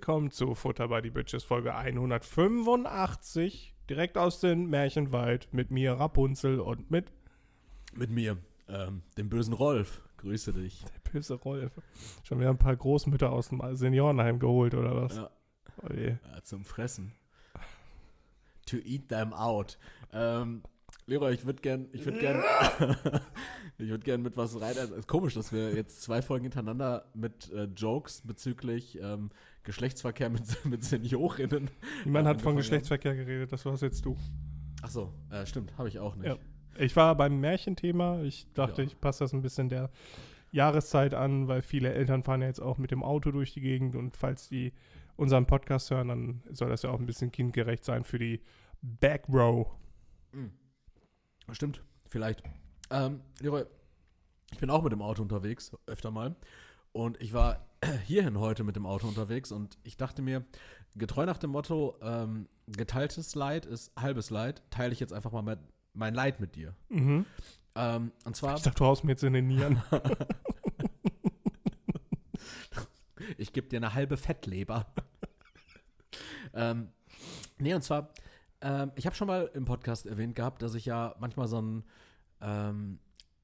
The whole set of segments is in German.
Willkommen zu Futter by die Bitches Folge 185. Direkt aus dem Märchenwald mit mir Rapunzel und mit Mit mir, ähm, dem bösen Rolf. Grüße dich. der böse Rolf. Schon wieder ein paar Großmütter aus dem Seniorenheim geholt oder was? Ja, Oh je. äh, zum Fressen. To eat them out. Ähm, Leroy, ich würde gern, ich würde gern, ich würde gern mit was rein. Also, ist komisch, dass wir jetzt zwei Folgen hintereinander mit äh, Jokes bezüglich ähm, Geschlechtsverkehr mit, mit Seniorinnen. Niemand hat von Geschlechtsverkehr geredet, das war's jetzt du. Ach so, äh, stimmt, habe ich auch nicht. Ja. Ich war beim Märchenthema. Ich dachte, Ja. ich passe das ein bisschen der Jahreszeit an, weil viele Eltern fahren ja jetzt auch mit dem Auto durch die Gegend und falls die unseren Podcast hören, dann soll das ja auch ein bisschen kindgerecht sein für die Back Row. Hm. Stimmt, vielleicht. Ähm, Leroy, ich bin auch mit dem Auto unterwegs, öfter mal. Und ich war hierhin heute mit dem Auto unterwegs und ich dachte mir, getreu nach dem Motto, ähm, geteiltes Leid ist halbes Leid, teile ich jetzt einfach mal mein Leid mit dir. Mhm. Ähm, und zwar, Ich dachte, du haust mir jetzt in den Nieren. ich gebe dir eine halbe Fettleber. ähm, nee, und zwar, ähm, ich habe schon mal im Podcast erwähnt gehabt, dass ich ja manchmal so ein ähm,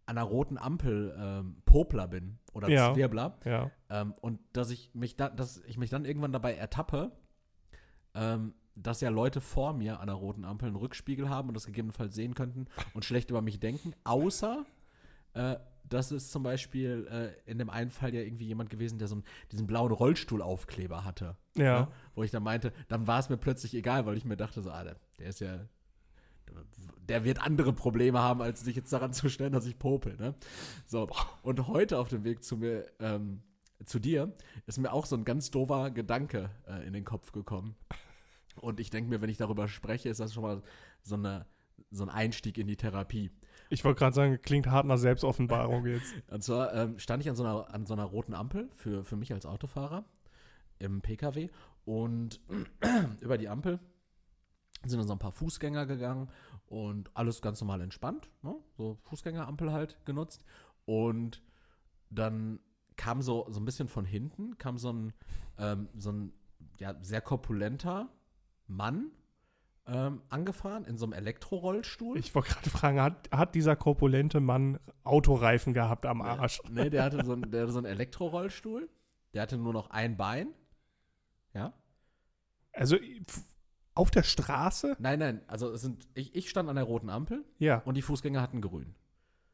an einer roten Ampel ähm, Popler bin oder Ja. Zwirbler. ja. Ähm, und dass ich mich da, dass ich mich dann irgendwann dabei ertappe, ähm, dass ja Leute vor mir an einer roten Ampel einen Rückspiegel haben und das gegebenenfalls sehen könnten und schlecht über mich denken, außer äh, das ist zum Beispiel äh, in dem einen Fall ja irgendwie jemand gewesen, der so einen, diesen blauen Rollstuhlaufkleber hatte. Ja. Ne? Wo ich dann meinte, dann war es mir plötzlich egal, weil ich mir dachte, so, ah, der, der ist ja, der wird andere Probleme haben, als sich jetzt daran zu stellen, dass ich popel. Ne? So, und heute auf dem Weg zu mir, ähm, zu dir, ist mir auch so ein ganz doofer Gedanke äh, in den Kopf gekommen. Und ich denke mir, wenn ich darüber spreche, ist das schon mal so, eine, so ein Einstieg in die Therapie. Ich wollte gerade sagen, klingt hart nach Selbstoffenbarung jetzt. Und zwar ähm, stand ich an so, einer, an so einer roten Ampel für, für mich als Autofahrer im PKW und über die Ampel sind dann so ein paar Fußgänger gegangen und alles ganz normal entspannt. Ne? So Fußgängerampel halt genutzt. Und dann kam so, so ein bisschen von hinten, kam so ein, ähm, so ein ja, sehr korpulenter Mann ähm, angefahren in so einem Elektrorollstuhl. Ich wollte gerade fragen, hat, hat dieser korpulente Mann Autoreifen gehabt am Arsch? Nee, der hatte so einen, der hatte so einen Elektrorollstuhl. Der hatte nur noch ein Bein. Ja? Also auf der Straße? Nein, nein, also es sind, ich, ich stand an der roten Ampel Ja, und die Fußgänger hatten grün.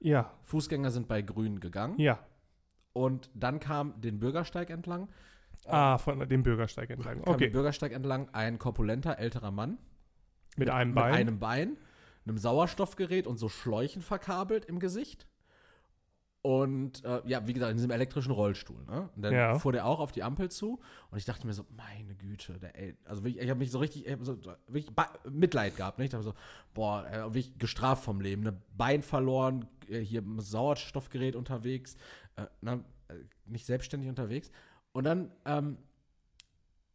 ja, Fußgänger sind bei grün gegangen ja. und dann kam den Bürgersteig entlang. Ah, von dem Bürgersteig entlang. Kam den Okay, Bürgersteig entlang ein korpulenter älterer Mann mit einem Bein. mit einem Bein, einem Sauerstoffgerät und so Schläuchen verkabelt im Gesicht. Und äh, ja, wie gesagt, in diesem elektrischen Rollstuhl. Ne? Und dann Ja. fuhr der auch auf die Ampel zu und ich dachte mir so, meine Güte, der, ey, also wirklich, ich habe mich so richtig, ich so, wirklich Mitleid gehabt. Ne? Ich dachte so, boah, wirklich gestraft vom Leben. Ne? Bein verloren, äh, hier im Sauerstoffgerät unterwegs, äh, na, äh, nicht selbstständig unterwegs. Und dann ähm,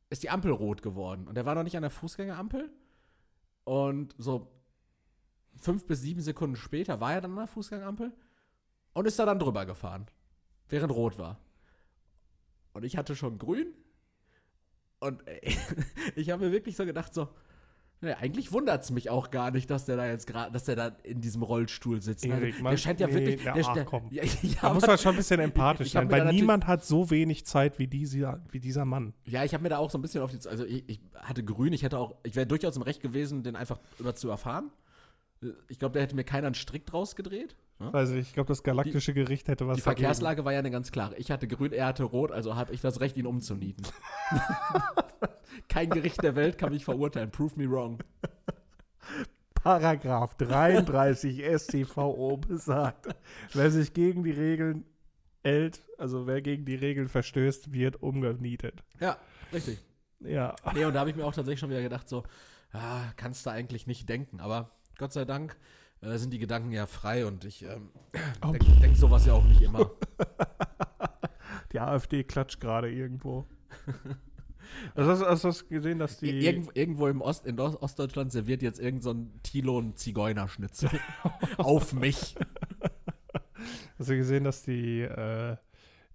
ist die Ampel rot geworden. Und der war noch nicht an der Fußgängerampel. Und so fünf bis sieben Sekunden später war er dann an der Fußgängerampel und ist da dann drüber gefahren, während rot war. Und ich hatte schon grün. Und ey, ich habe mir wirklich so gedacht, so, ne, eigentlich wundert es mich auch gar nicht, dass der da jetzt gerade, dass der da in diesem Rollstuhl sitzt. ne? Erik, der man- scheint ja nee, wirklich. der, ach, der, komm. Ja, ja, Da muss man schon ein bisschen empathisch sein, weil niemand hat so wenig Zeit wie dieser, wie dieser Mann. Ja, ich habe mir da auch so ein bisschen auf die. Also, ich, ich hatte grün, ich hätte auch. Ich wäre durchaus im Recht gewesen, den einfach über zu erfahren. Ich glaube, da hätte mir keiner einen Strick draus gedreht. Ne? Also ich glaube, das galaktische Gericht hätte was Die dagegen. Verkehrslage war ja eine ganz klare. Ich hatte grün, er hatte rot, also habe ich das Recht, ihn umzunieten. Kein Gericht der Welt kann mich verurteilen. Prove me wrong. Paragraph 33 StVO besagt, wer sich gegen die Regeln hält, also wer gegen die Regeln verstößt, wird umgenietet. Ja, richtig. Ja, Nee, und da habe ich mir auch tatsächlich schon wieder gedacht, so, ah, kannst du eigentlich nicht denken. Aber Gott sei Dank äh, sind die Gedanken ja frei und ich ähm, Oh, denke denk sowas ja auch nicht immer. die AfD klatscht gerade irgendwo. Also hast, hast du das gesehen, dass die. Irgendwo, irgendwo im Ost, in Ost- Ostdeutschland serviert jetzt irgend so ein Tilon Zigeunerschnitzel. Auf mich. Hast du gesehen, dass die, äh,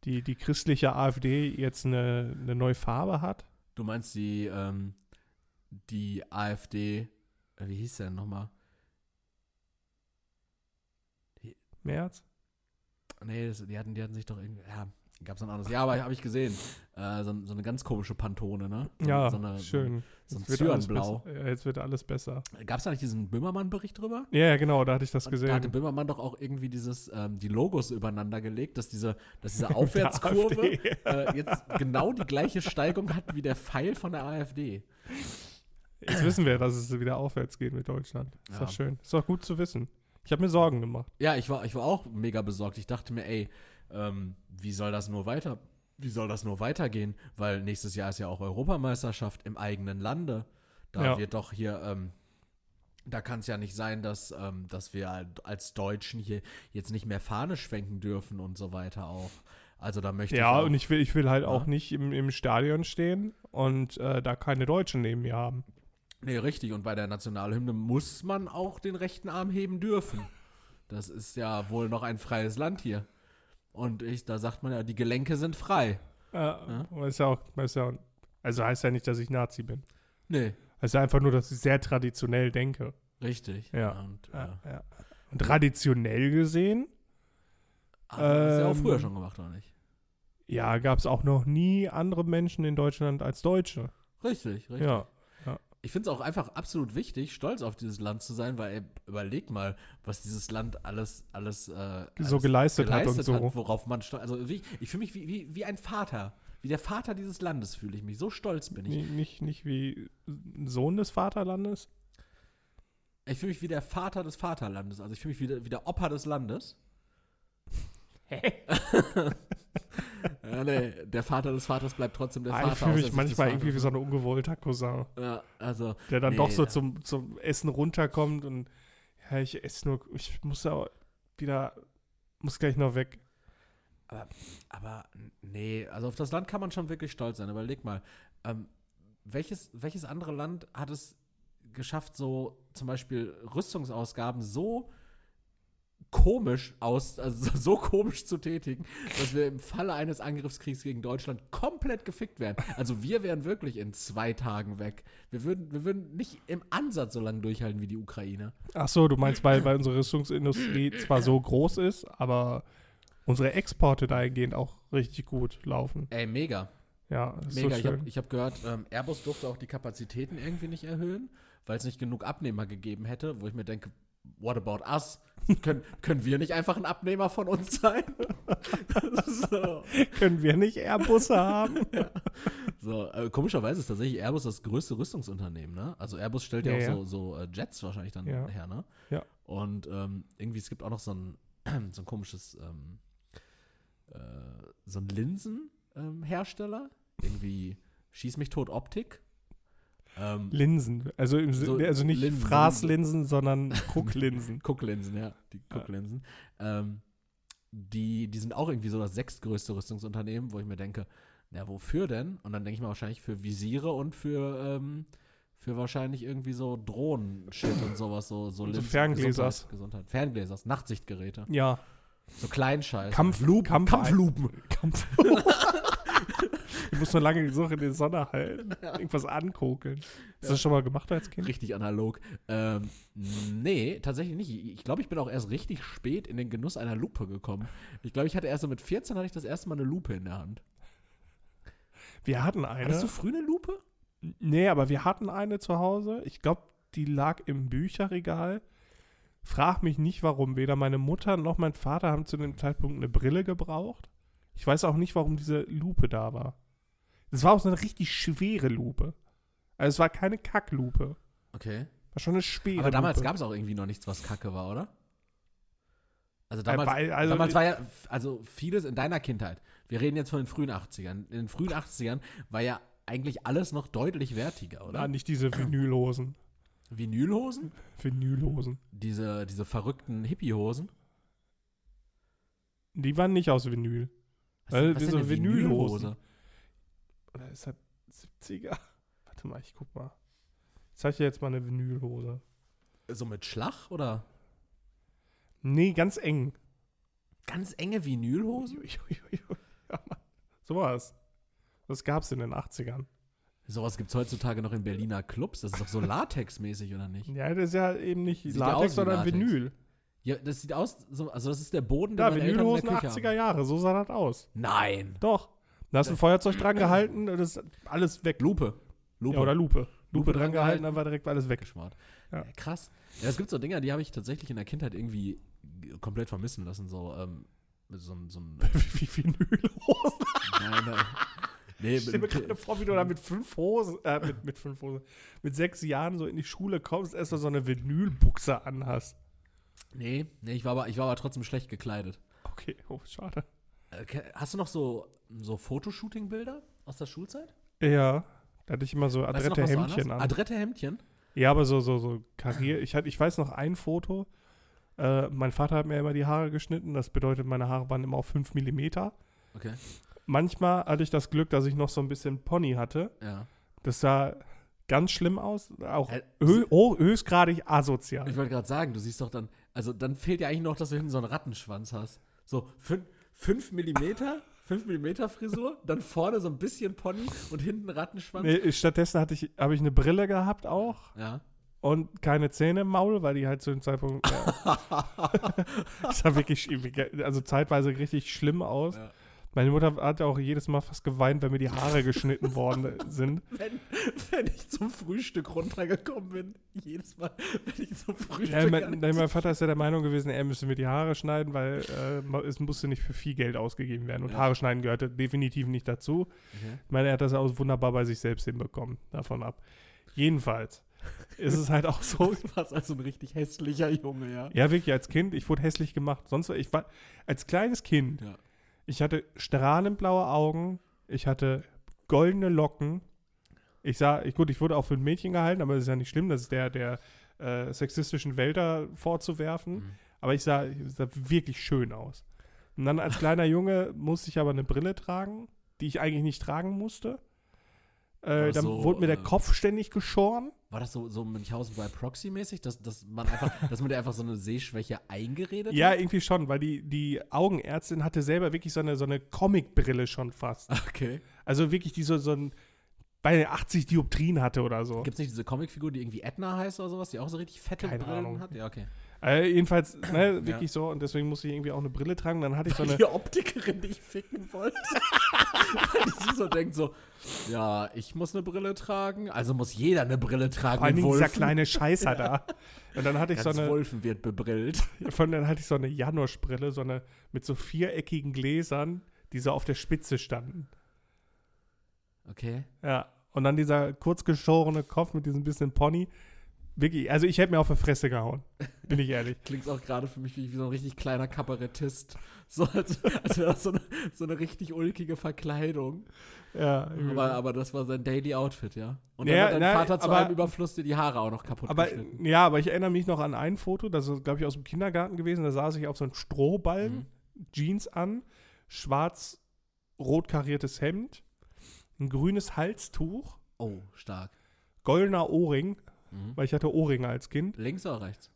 die, die christliche AfD jetzt eine, eine neue Farbe hat. Du meinst die, ähm, die AfD, äh, wie hieß der denn nochmal? März? Nee, das, die, hatten, die hatten sich doch irgendwie, ja, gab es ein anderes. Ja, aber habe ich gesehen. Äh, so, so eine ganz komische Pantone, ne? So, ja, so eine, schön. So ein Zyanblau. Ja, jetzt wird alles besser. Gab es da nicht diesen Böhmermann-Bericht drüber? Ja, ja, genau, da hatte ich das Und Da hatte gesehen. Böhmermann doch auch irgendwie dieses, ähm, die Logos übereinander gelegt, dass diese, dass diese Aufwärtskurve äh, jetzt genau die gleiche Steigung hat wie der Pfeil von der AfD. Jetzt wissen wir, dass es wieder aufwärts geht mit Deutschland. Ist Ja. doch schön. Ist doch gut zu wissen. Ich habe mir Sorgen gemacht. Ja, ich war, ich war auch mega besorgt. Ich dachte mir, ey, ähm, wie soll das nur weiter, wie soll das nur weitergehen? Weil nächstes Jahr ist ja auch Europameisterschaft im eigenen Lande. Da Ja. wird doch hier, ähm, da kann es ja nicht sein, dass, ähm, dass wir halt als Deutschen hier jetzt nicht mehr Fahne schwenken dürfen und so weiter auch. Also da möchte Ja, ich auch, und ich will, ich will halt Ja. auch nicht im, im Stadion stehen und äh, da keine Deutschen neben mir haben. Nee, richtig. Und bei der Nationalhymne muss man auch den rechten Arm heben dürfen. Das ist ja wohl noch ein freies Land hier. Und ich, da sagt man ja, die Gelenke sind frei. Äh, weiß ja auch, weiß ja, also heißt ja nicht, dass ich Nazi bin. Nee, ja einfach nur, dass ich sehr traditionell denke. richtig. Ja. Und, äh, Ja, ja. Und traditionell gesehen, aber das ist ja auch Ähm, früher schon gemacht, oder nicht? ja, gab es auch noch nie andere Menschen in Deutschland als Deutsche. Richtig, richtig. Ja. Ich finde es auch einfach absolut wichtig, stolz auf dieses Land zu sein, weil ey, überleg mal, was dieses Land alles, alles, äh, So alles geleistet hat und so. worauf man stolz. Also wie, ich fühle mich wie, wie, wie ein Vater. Wie der Vater dieses Landes fühle ich mich. So stolz bin ich. Ni- Nicht, nicht wie ein Sohn des Vaterlandes. Ich fühle mich wie der Vater des Vaterlandes. Also ich fühle mich wie der, wie der Opa des Landes. ja, nee, der Vater des Vaters bleibt trotzdem der Ah, Vater. ich fühle mich manchmal irgendwie wie so ein ungewollter Cousin, Ja, also, der dann Nee, doch so zum, zum Essen runterkommt und ja, ich esse nur, ich muss ja wieder, muss gleich noch weg. aber nee, also auf das Land kann man schon wirklich stolz sein. Überleg mal, ähm, welches, welches andere Land hat es geschafft, so zum Beispiel Rüstungsausgaben so komisch aus, also so, komisch zu tätigen, dass wir im Falle eines Angriffskriegs gegen Deutschland komplett gefickt wären. Also wir wären wirklich in zwei Tagen weg. Wir würden, wir würden nicht im Ansatz so lange durchhalten wie die Ukraine. Ach so, du meinst, weil, weil unsere Rüstungsindustrie zwar so groß ist, aber unsere Exporte dahingehend auch richtig gut laufen. Ey, mega. Ja, das ist Mega, so ich habe hab gehört, ähm, Airbus durfte auch die Kapazitäten irgendwie nicht erhöhen, weil es nicht genug Abnehmer gegeben hätte, wo ich mir denke, what about us? Können, können wir nicht einfach ein Abnehmer von uns sein? so, Können wir nicht Airbusse haben? so äh, komischerweise ist tatsächlich Airbus das größte Rüstungsunternehmen, ne? Also Airbus stellt ja, Ja, auch ja. so, so äh, Jets wahrscheinlich dann Ja. her, ne? Ja. Und ähm, irgendwie, es gibt auch noch so ein, so ein komisches, ähm, äh, so ein Linsenhersteller, irgendwie Schieß mich tot Optik. Ähm, Linsen. Also, im, So also nicht Linsen, Fraßlinsen, sondern Gucklinsen. Gucklinsen, ja, die Ja. Gucklinsen. Ähm, die, die sind auch irgendwie so das sechstgrößte Rüstungsunternehmen, wo ich mir denke, na, wofür denn? Und dann denke ich mir wahrscheinlich für Visiere und für, ähm, für wahrscheinlich irgendwie so Drohnen-Shit und sowas, so, so, Und so Linsen- Ferngläsers. Gesundheit, Gesundheit. Ferngläsers, Nachtsichtgeräte. Ja. So Kleinscheiß. Kampf, Lupen, Kampf- Kampflupen. Kampf. ich muss nur lange genug in die Sonne halten. Irgendwas ankokeln. Hast du das schon mal gemacht als Kind? Richtig analog. Ähm, nee, tatsächlich nicht. Ich glaube, ich bin auch erst richtig spät in den Genuss einer Lupe gekommen. Ich glaube, ich hatte erst so mit 14 hatte ich das erste Mal eine Lupe in der Hand. Wir hatten eine. Hattest du früh eine Lupe? Nee, aber wir hatten eine zu Hause. Ich glaube, die lag im Bücherregal. Frag mich nicht, warum. Weder meine Mutter noch mein Vater haben zu dem Zeitpunkt eine Brille gebraucht. Ich weiß auch nicht, warum diese Lupe da war. Es war auch so eine richtig schwere Lupe. Also es war keine Kacklupe. Okay. War schon eine schwere Aber damals gab es auch irgendwie noch nichts, was kacke war, oder? Also Äh, damals, also- damals war ja, also vieles in deiner Kindheit. Wir reden jetzt von den frühen 80ern. In den frühen 80ern war ja eigentlich alles noch deutlich wertiger, oder? Ah, nicht diese Vinylhosen. Vinylhosen? Vinylhosen. Diese, diese verrückten Hippiehosen? Die waren nicht aus Vinyl. Was, Äh, was diese Vinylhosen. Oder ist das 70er? Warte mal, ich guck mal. Ich zeige dir jetzt mal eine Vinylhose. So mit Schlag oder? Nee, ganz eng. Ganz enge Vinylhosen? Ja. Sowas. Das gab's in den 80ern. Sowas gibt es heutzutage noch in Berliner Clubs. Das ist doch so Latex-mäßig, oder nicht? Ja, das ist ja eben nicht Sieht ja Latex, sondern Latex. Vinyl. Ja, das sieht aus, so, also das ist der Boden, Ja, Eltern in Vinylhosen der Küche 80er haben. Jahre, so sah das aus. Nein. Doch. Da hast du ein Feuerzeug dran gehalten, das ist alles weg. Lupe. Lupe. Ja, oder Lupe. Lupe, Lupe dran gehalten, dann war direkt alles weg. Geschmarrt. Ja. Krass. Ja, es gibt so Dinger, die habe ich tatsächlich in der Kindheit irgendwie komplett vermissen lassen. So, ähm, so, ein- so ein. Wie Vinylhosen. nein, nein. Nee, Ich stell mir gerade vor, wie du da mit fünf Hosen, äh, mit, mit fünf Hosen, mit sechs Jahren so in die Schule kommst, erst so eine Vinylbuchse anhast. nee, nee ich, war aber, ich war aber trotzdem schlecht gekleidet. Okay, oh, schade. Äh, Hast du noch so, so Fotoshooting-Bilder aus der Schulzeit? Ja, da hatte ich immer so Weißt adrette was du Hemdchen an. Adrette Hemdchen? Ja, aber so, so, so Karriere. Ich, hatte- ich weiß noch ein Foto. Äh, mein Vater hat mir immer die Haare geschnitten. Das bedeutet, meine Haare waren immer auf 5 mm. Okay. Manchmal hatte ich das Glück, dass ich noch so ein bisschen Pony hatte. Ja. Das sah ganz schlimm aus. Auch Äh, hö oh, höchstgradig asozial. Ich wollte gerade sagen, du siehst doch dann, also dann fehlt ja eigentlich noch, dass du hinten so einen Rattenschwanz hast. So 5 Millimeter, 5 Millimeter Frisur, dann vorne so ein bisschen Pony und hinten Rattenschwanz. Nee, stattdessen hatte ich, habe ich eine Brille gehabt auch Ja. und keine Zähne im Maul, weil die halt zu dem Zeitpunkt. Äh, das sah wirklich, also zeitweise richtig schlimm aus. Ja. Meine Mutter hat auch jedes Mal fast geweint, wenn mir die Haare geschnitten worden sind. Wenn, wenn ich zum Frühstück runtergekommen bin, jedes Mal, wenn ich zum Frühstück Ja, mein, nein, mein Vater ist ja der Meinung gewesen, er müsste mir die Haare schneiden, weil äh, es musste nicht für viel Geld ausgegeben werden. Und Ja. Haare schneiden gehörte definitiv nicht dazu. Okay. Ich meine, er hat das auch wunderbar bei sich selbst hinbekommen, davon ab. Jedenfalls ist es halt auch so, Du warst also ein richtig hässlicher Junge, ja. ja wirklich als Kind, ich wurde hässlich gemacht. Sonst, ich war als kleines Kind, Ja. Ich hatte strahlenblaue Augen, ich hatte goldene Locken. Ich sah, ich, gut, ich wurde auch für ein Mädchen gehalten, aber das ist ja nicht schlimm, das ist der, der äh, sexistischen Welt da vorzuwerfen. Mhm. Aber ich sah, ich sah wirklich schön aus. Und dann als kleiner Junge musste ich aber eine Brille tragen, die ich eigentlich nicht tragen musste. Äh, dann so, wurde mir der äh, Kopf ständig geschoren. War das so, so Münchhausen bei Proxy mäßig, dass, dass man einfach, dass man dir einfach so eine Sehschwäche eingeredet Ja, hat? irgendwie schon, weil die, die Augenärztin hatte selber wirklich so eine, so eine Comicbrille schon fast. Okay. Also wirklich, die so, so ein, bei 80 Dioptrien hatte oder so. Gibt es nicht diese Comicfigur, die irgendwie Edna heißt oder sowas, die auch so richtig fette Keine Brillen Ahnung. hat? Ja, okay. Äh, jedenfalls, ne, wirklich so. Und deswegen musste ich irgendwie auch eine Brille tragen. Dann hatte ich so eine. Die Optikerin, die ich ficken wollte. Weil sie so denkt so, ja, ich muss eine Brille tragen, also muss jeder eine Brille tragen. Vor Dingen dieser kleine Scheißer da. Und dann hatte ich Ganz so eine. Wulfen wird bebrillt. Von dann hatte ich so eine Janosch-Brille, so eine mit so viereckigen Gläsern, die so auf der Spitze standen. Okay. Ja. Und dann dieser kurzgeschorene Kopf mit diesem bisschen Pony. Wirklich, also ich hätte mir auf die Fresse gehauen. Bin ich ehrlich. Klingt auch gerade für mich wie, so ein richtig kleiner Kabarettist. So als, als wäre das so eine, so eine richtig ulkige Verkleidung. Ja. Aber, aber das war sein Daily Outfit, ja. Und Ja, dann hat dein na, Vater zu aber- einem Überfluss dir die Haare auch noch kaputt aber geschnitten. ja, aber ich erinnere mich noch an ein Foto, das ist, glaube ich, aus dem Kindergarten gewesen. Da saß ich auf so einem Strohballen, Mhm. Jeans an, schwarz-rot kariertes Hemd, ein grünes Halstuch, Oh, stark. goldener Ohrring, Mhm. weil ich hatte Ohrringe als Kind. Links oder rechts?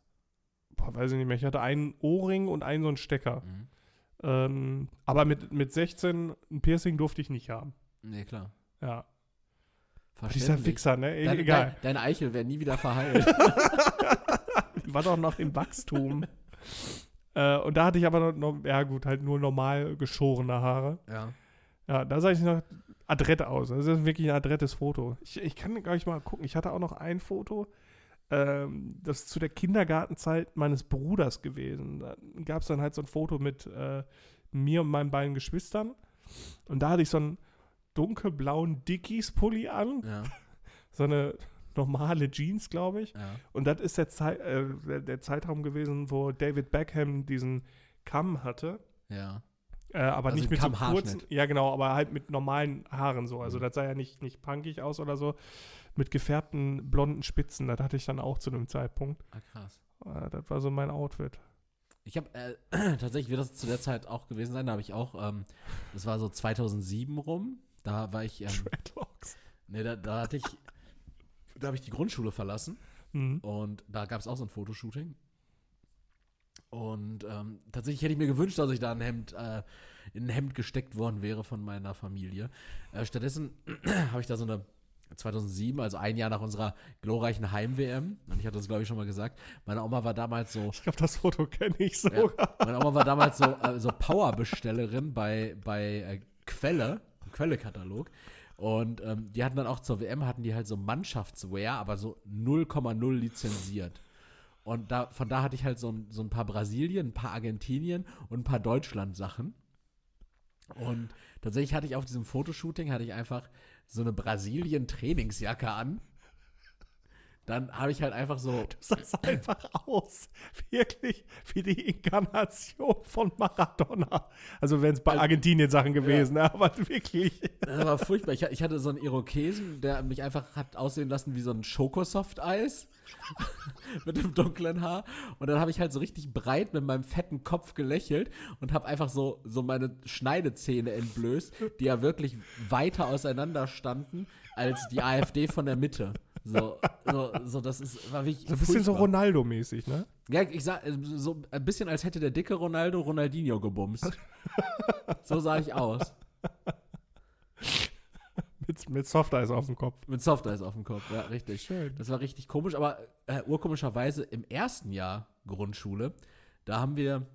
Boah, weiß ich nicht mehr. Ich hatte einen Ohrring und einen so einen Stecker. Mhm. Ähm, aber mit, mit 16 ein Piercing durfte ich nicht haben. Nee, klar. Ja. Dieser. Wichser, ne? Dein, Egal. Dein, deine Eichel wäre nie wieder verheilt. War doch noch im Wachstum. äh, und da hatte ich aber noch, noch, ja gut, halt nur normal geschorene Haare. ja. Ja, da sah ich noch adrett aus. Das ist wirklich ein adrettes Foto. Ich, ich kann gar nicht mal gucken. Ich hatte auch noch ein Foto, ähm, das ist zu der Kindergartenzeit meines Bruders gewesen. Da gab es dann halt so ein Foto mit äh, mir und meinen beiden Geschwistern. Und da hatte ich so einen dunkelblauen Dickies-Pulli an. Ja. So eine normale Jeans, glaube ich. ja. Und das ist der, Zei äh, der, der Zeitraum gewesen, wo David Beckham diesen Kamm hatte. Ja. Äh, aber Also nicht mit so kurzen, ja genau, aber halt mit normalen Haaren so. Also Mhm. das sah ja nicht, nicht punkig aus oder so. Mit gefärbten blonden Spitzen, das hatte ich dann auch zu einem Zeitpunkt. Ah, krass. Äh, das war so mein Outfit. Ich habe äh, tatsächlich wird das zu der Zeit auch gewesen sein. Da habe ich auch, ähm, das war so 2007 rum. Da war ich, ähm, Dreadlocks. nee, da, da hatte ich, da habe ich die Grundschule verlassen Mhm. und da gab es auch so ein Fotoshooting. Und ähm, tatsächlich hätte ich mir gewünscht, dass ich da ein Hemd, äh, in ein Hemd gesteckt worden wäre von meiner Familie. Äh, stattdessen habe ich da so eine 2007, also ein Jahr nach unserer glorreichen Heim-WM, und ich hatte das, glaube ich, schon mal gesagt, meine Oma war damals so, Ich glaube, das Foto kenne ich ja, sogar. meine Oma war damals so, äh, so Powerbestellerin bei, bei äh, Quelle, Quelle-Katalog. Und ähm, die hatten dann auch zur WM, hatten die halt so Mannschaftswear, aber so 0,0 lizenziert. Und da, von da hatte ich halt so ein, so ein paar Brasilien, ein paar Argentinien und ein paar Deutschland-Sachen. Und tatsächlich hatte ich auf diesem Fotoshooting, hatte ich einfach so eine Brasilien-Trainingsjacke an. Dann habe ich halt einfach so, Das sah einfach aus. Wirklich wie die Inkarnation von Maradona. Also wenn es bei Argentinien Sachen gewesen, ne? aber wirklich. Das war furchtbar. Ich, ich hatte so einen Irokesen, der mich einfach hat aussehen lassen wie so ein Schokosoft-Eis mit dem dunklen Haar. Und dann habe ich halt so richtig breit mit meinem fetten Kopf gelächelt und habe einfach so, so meine Schneidezähne entblößt, die ja wirklich weiter auseinander standen als die AfD von der Mitte. So, so, so das ist, war wirklich So ein bisschen so. Ronaldo-mäßig, ne? Ja, ich sag, äh, so ein bisschen als hätte der dicke Ronaldo Ronaldinho gebumst. so sah ich aus. Mit, mit Softeis auf dem Kopf. Mit Softeis auf dem Kopf, ja, richtig. Schön. Das war richtig komisch, aber äh, urkomischerweise im ersten Jahr Grundschule, da haben wir,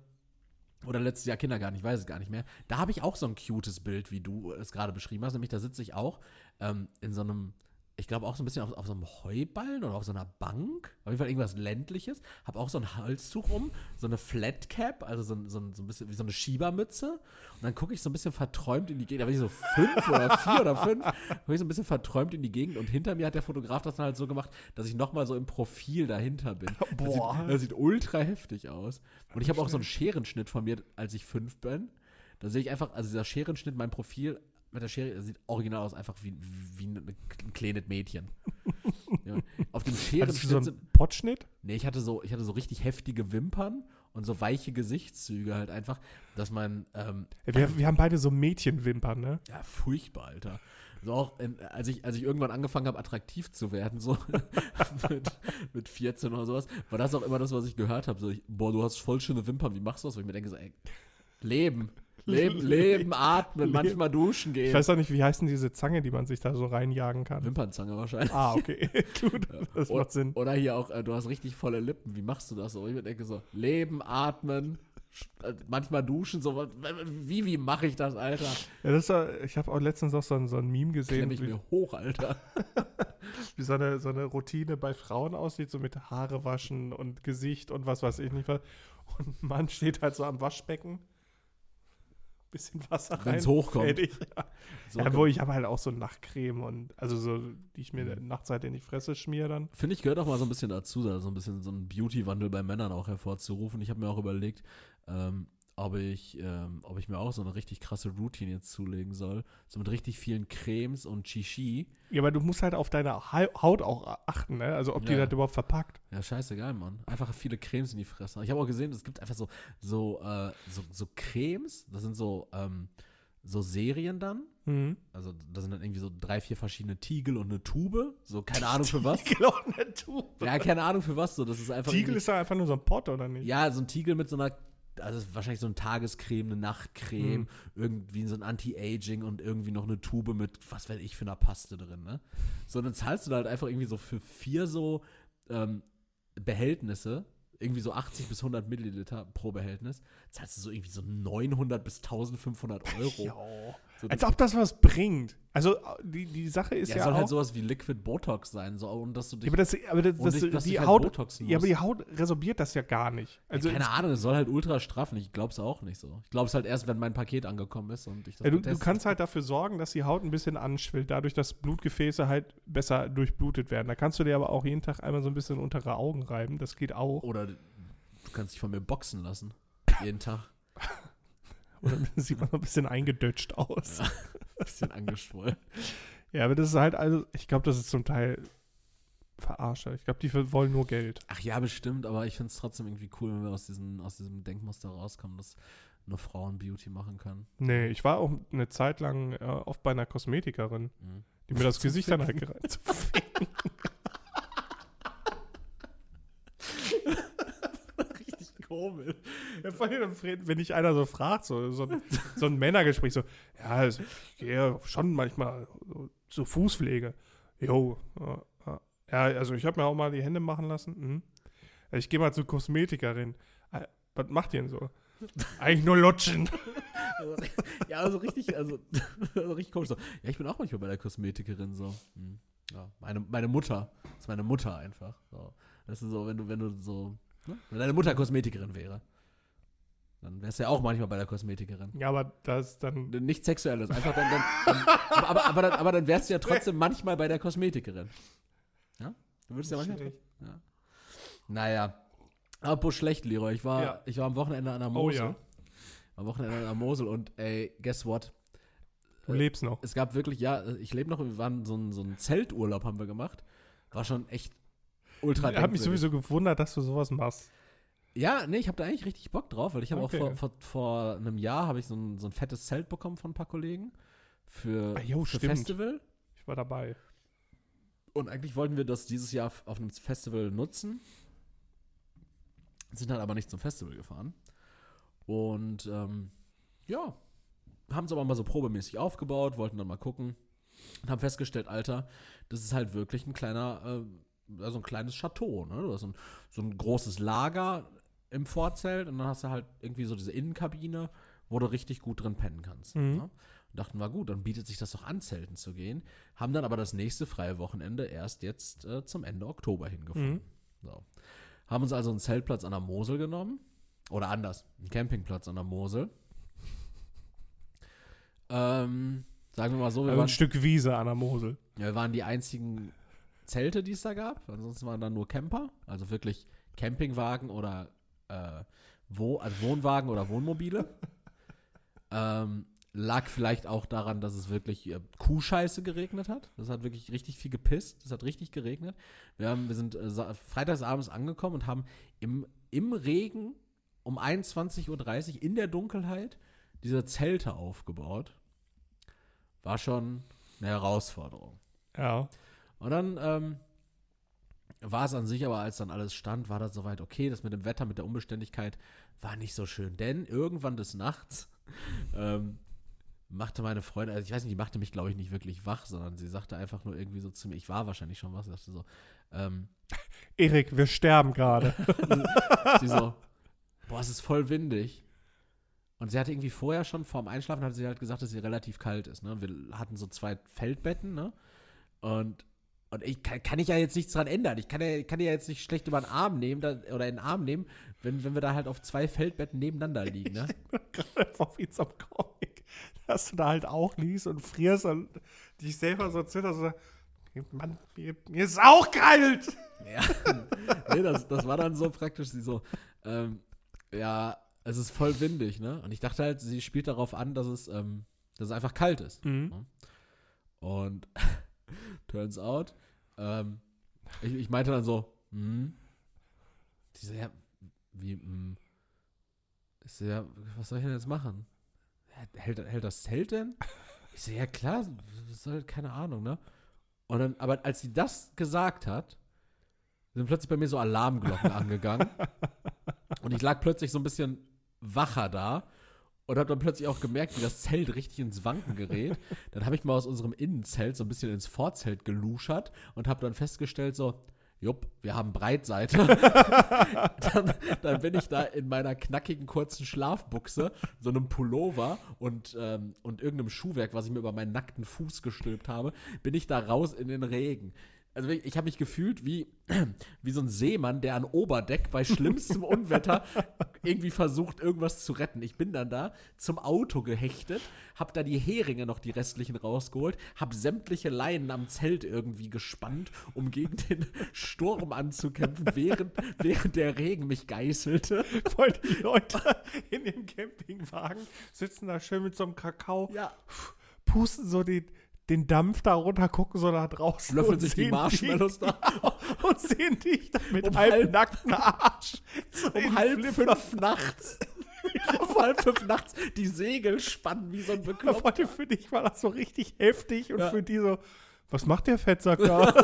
oder letztes Jahr Kindergarten, ich weiß es gar nicht mehr, da habe ich auch so ein cutes Bild, wie du es gerade beschrieben hast. Nämlich da sitze ich auch ähm, in so einem, ich glaube auch so ein bisschen auf, auf so einem Heuballen oder auf so einer Bank, auf jeden Fall irgendwas ländliches, habe auch so ein Halstuch um, so eine Flat Cap, also so, ein- so, so ein bisschen wie so eine Schiebermütze. Und dann gucke ich so ein bisschen verträumt in die Gegend, da bin ich so fünf oder vier oder fünf, gucke ich so ein bisschen verträumt in die Gegend und hinter mir hat der Fotograf das dann halt so gemacht, dass ich nochmal so im Profil dahinter bin. Das Boah. Sieht, das sieht ultra heftig aus. Und ich habe auch so einen Scherenschnitt von mir, als ich fünf bin. Da sehe ich einfach, also dieser Scherenschnitt, mein Profil mit der Schere, sieht original aus, einfach wie, wie ein, ein kleines Mädchen. ja. Auf dem Scherenschnitt so einen Potschnitt? Nee, ich hatte so, ich hatte so richtig heftige Wimpern und so weiche Gesichtszüge halt einfach, dass mein, ähm, Wir, wir haben beide so Mädchenwimpern, ne? ja, furchtbar, Alter. So auch, in, als, ich, als ich irgendwann angefangen habe, attraktiv zu werden, so mit, mit 14 oder sowas, war das auch immer das, was ich gehört habe. So, ich, boah, du hast voll schöne Wimpern, wie machst du das? Wo ich mir denke, so, ey, leben, leben, leben, atmen, manchmal duschen gehen. Ich weiß auch nicht, wie heißt denn diese Zange, die man sich da so reinjagen kann? Wimpernzange wahrscheinlich. Ah, okay. Gut, das Oder, macht Sinn. oder hier auch, äh, du hast richtig volle Lippen. Wie machst du das so? Ich denke so, leben, atmen, äh, manchmal duschen, so. Wie, wie mache ich das, Alter? Ja, das war, ich habe auch letztens auch so ein, so ein Meme gesehen, ich wie, mir hoch, Alter. wie so, eine, so eine Routine bei Frauen aussieht, so mit Haare waschen und Gesicht und was weiß ich nicht was. Und ein Mann steht halt so am Waschbecken, bisschen Wasser rein. Wenn's hochkommt. fertig. Ja, So, ja, wo ich habe halt auch so Nachtcreme und also so, die ich mir Mhm. nachts halt in die Fresse schmier dann. Finde ich, gehört auch mal so ein bisschen dazu, da so ein bisschen so einen Beauty-Wandel bei Männern auch hervorzurufen. Ich habe mir auch überlegt, ähm, ob, ich, ähm, ob ich mir auch so eine richtig krasse Routine jetzt zulegen soll. So mit richtig vielen Cremes und Chichi. Ja, aber du musst halt auf deine Ha- Haut auch achten, ne? Also ob die Ja. das überhaupt verpackt. Ja, scheißegal, Mann. Einfach viele Cremes in die Fresse. Ich habe auch gesehen, es gibt einfach so, so, äh, so, so Cremes, das sind so, ähm, so Serien dann. Mhm. Also da sind dann irgendwie so drei, vier verschiedene Tiegel und eine Tube. So, keine Ahnung für was. Tiegel und eine Tube. Ja, keine Ahnung für was. So, das ist einfach. Tiegel ist doch einfach nur so ein Pott, oder nicht? Ja, so ein Tiegel mit so einer, also wahrscheinlich so ein Tagescreme, eine Nachtcreme, Mhm. irgendwie so ein Anti-Aging und irgendwie noch eine Tube mit, was weiß ich, für einer Paste drin, ne? So, dann zahlst du da halt einfach irgendwie so für vier so ähm, Behältnisse, irgendwie so 80 bis 100 Milliliter pro Behältnis, zahlst du so irgendwie so 900 bis 1500 Euro. So, Als ob das was bringt. Also die, die Sache ist ja, ja, soll auch, halt sowas wie Liquid Botox sein, so, und dass du dich ja, aber das, aber das, das, dich- dass die halt Haut, Botoxen ja, aber die Haut resorbiert das ja gar nicht. Also ja, keine Ahnung, es soll halt ultra straffen. Ich glaub's auch nicht so. Ich glaub's halt erst, wenn mein Paket angekommen ist und ich das ja, du, du kannst halt dafür sorgen, dass die Haut ein bisschen anschwillt, dadurch, dass Blutgefäße halt besser durchblutet werden. Da kannst du dir aber auch jeden Tag einmal so ein bisschen untere Augen reiben. Das geht auch. Oder du kannst dich von mir boxen lassen. Jeden Tag. Oder sieht man so ein bisschen eingedötscht aus. Ja. Bisschen angeschwollen. Ja, aber das ist halt, also, ich glaube, das ist zum Teil Verarsche. Ich glaube, die wollen nur Geld. Ach ja, bestimmt, aber ich find's trotzdem irgendwie cool, wenn wir aus, diesen, aus diesem Denkmuster rauskommen, dass nur Frauen Beauty machen können. Nee, ich war auch eine Zeit lang äh, oft bei einer Kosmetikerin, Mhm. die mir das Gesicht dann halt gereizt. Richtig komisch. Ja, vor allem, wenn dich einer so fragt, so, so, ein, so ein Männergespräch, so, ja, also, ich gehe schon manchmal so, zur Fußpflege. Jo, ja, also ich habe mir auch mal die Hände machen lassen. Mhm. Ich gehe mal zur Kosmetikerin. Äh, Was macht ihr denn so? Eigentlich nur lutschen. Also, ja, also richtig, also, also richtig komisch so. Ja, ich bin auch manchmal bei der Kosmetikerin so. Hm. Ja, meine, meine Mutter. Das ist meine Mutter einfach. So. Das ist so, wenn du, wenn du so, ne? wenn deine Mutter Kosmetikerin wäre, dann wärst du ja auch manchmal bei der Kosmetikerin. Ja, aber das dann. Nicht sexuelles, einfach dann, dann, dann aber, aber, aber, dann, aber dann wärst du ja trotzdem manchmal bei der Kosmetikerin. Ja? Du würdest ja manchmal. Ja. Naja. Apropos schlecht, Leroy. Ich war, Ja. ich war am Wochenende an der Oh Mosel. ja. Am Wochenende an der Mosel und ey, guess what? Du lebst noch. Es gab wirklich, ja, ich lebe noch, wir waren so ein, so ein Zelturlaub haben wir gemacht. War schon echt ultra Ich habe mich sowieso gewundert, dass du sowas machst. Ja, nee, ich habe da eigentlich richtig Bock drauf, weil ich habe Okay. auch vor, vor, vor einem Jahr habe ich so ein, so ein fettes Zelt bekommen von ein paar Kollegen für, Ah, jo, für stimmt. Festival. Ich war dabei. Und eigentlich wollten wir das dieses Jahr auf einem Festival nutzen. Sind dann aber nicht zum Festival gefahren. Und ähm, ja, haben es aber mal so probemäßig aufgebaut, wollten dann mal gucken und haben festgestellt, Alter, das ist halt wirklich ein kleiner, äh, also ein kleines Chateau. Ne? Du hast so ein, so ein großes Lager im Vorzelt und dann hast du halt irgendwie so diese Innenkabine, wo du richtig gut drin pennen kannst. Mhm. Ne? Und dachten wir, gut, dann bietet sich das doch an, Zelten zu gehen. Haben dann aber das nächste freie Wochenende erst jetzt äh, zum Ende Oktober hingefunden. Mhm. So. Haben uns also einen Zeltplatz an der Mosel genommen. Oder anders, einen Campingplatz an der Mosel. Ähm, sagen wir mal so, wir, Also waren, ein Stück Wiese an der Mosel. ja, wir waren die einzigen Zelte, die es da gab. Ansonsten waren da nur Camper, also wirklich Campingwagen oder äh, wo, also Wohnwagen oder Wohnmobile. ähm, lag vielleicht auch daran, dass es wirklich äh, Kuhscheiße geregnet hat. Das hat wirklich richtig viel gepisst. Das hat richtig geregnet. Wir, haben, wir sind äh, sa- freitagsabends angekommen und haben im, im Regen um 21.30 Uhr in der Dunkelheit diese Zelte aufgebaut. War schon eine Herausforderung. Ja. Und dann ähm, war es an sich, aber als dann alles stand, war das soweit okay. Das mit dem Wetter, mit der Unbeständigkeit war nicht so schön. Denn irgendwann des Nachts ähm, machte meine Freundin, also ich weiß nicht, die machte mich, glaube ich, nicht wirklich wach, sondern sie sagte einfach nur irgendwie so zu mir, ich war wahrscheinlich schon was, sagte so, ähm, Erik, wir sterben gerade. sie so, boah, es ist voll windig. Und sie hatte irgendwie vorher schon, vorm Einschlafen, hatte sie halt gesagt, dass sie relativ kalt ist. Ne? Wir hatten so zwei Feldbetten, ne? Und, und ich kann, kann ich ja jetzt nichts dran ändern. Ich kann ja, kann die ja jetzt nicht schlecht über den Arm nehmen da, oder in den Arm nehmen, wenn, wenn wir da halt auf zwei Feldbetten nebeneinander liegen, ne? gerade vor wie zum Comic. Dass du da halt auch liest und frierst und dich selber so zitterst und sagst, Mann, mir, mir ist auch kalt. Ja. nee, das, das war dann so praktisch, sie so, ähm, ja, es ist voll windig, ne? Und ich dachte halt, sie spielt darauf an, dass es, ähm, dass es einfach kalt ist. Mhm. Und turns out, ähm, ich, ich meinte dann so, hm. Die so, ja, wie, hm. Ich so, ja, was soll ich denn jetzt machen? Hält, hält das Zelt denn? Ich so, ja klar, soll, keine Ahnung, ne? Und dann, aber als sie das gesagt hat, sind plötzlich bei mir so Alarmglocken angegangen. Und ich lag plötzlich so ein bisschen wacher da und habe dann plötzlich auch gemerkt, wie das Zelt richtig ins Wanken gerät. Dann habe ich mal aus unserem Innenzelt so ein bisschen ins Vorzelt geluschert und habe dann festgestellt, so, jupp, wir haben Breitseite. dann, dann bin ich da in meiner knackigen kurzen Schlafbuchse, so einem Pullover und, ähm, und irgendeinem Schuhwerk, was ich mir über meinen nackten Fuß gestülpt habe, bin ich da raus in den Regen. Also wirklich, ich habe mich gefühlt wie, wie so ein Seemann, der an Oberdeck bei schlimmstem Unwetter irgendwie versucht, irgendwas zu retten. Ich bin dann da zum Auto gehechtet, habe da die Heringe noch die restlichen rausgeholt, habe sämtliche Leinen am Zelt irgendwie gespannt, um gegen den Sturm anzukämpfen, während, während der Regen mich geißelte. Voll die Leute in dem Campingwagen sitzen da schön mit so einem Kakao, Ja, pusten so den, den Dampf da runter, gucken so nach draußen. löffeln und sich die Marshmallows da. dich- Und sehen dich dann mit Um halbnackten Arsch. so in Um halb Flipper- fünf nachts. um halb fünf nachts die Segel spannen wie so ein Bekloppter. für dich war das so richtig heftig und Ja. für die so, was macht der Fettsack da?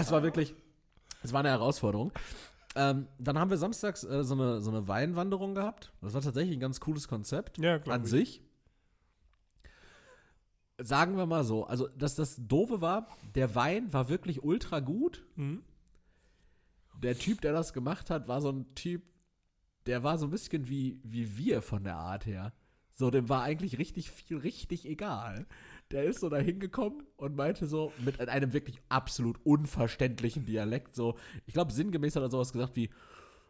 Es war wirklich, Das war eine Herausforderung. Ähm, dann haben wir samstags äh, so, eine, so eine Weinwanderung gehabt. Das war tatsächlich ein ganz cooles Konzept Ja, an ich. sich. Sagen wir mal so, also dass das Doofe war, der Wein war wirklich ultra gut. Mhm. Der Typ, der das gemacht hat, war so ein Typ, der war so ein bisschen wie, wie wir von der Art her. So, dem war eigentlich richtig viel richtig egal. Der ist so da hingekommen und meinte so mit einem wirklich absolut unverständlichen Dialekt so, ich glaube sinngemäß hat er sowas gesagt wie,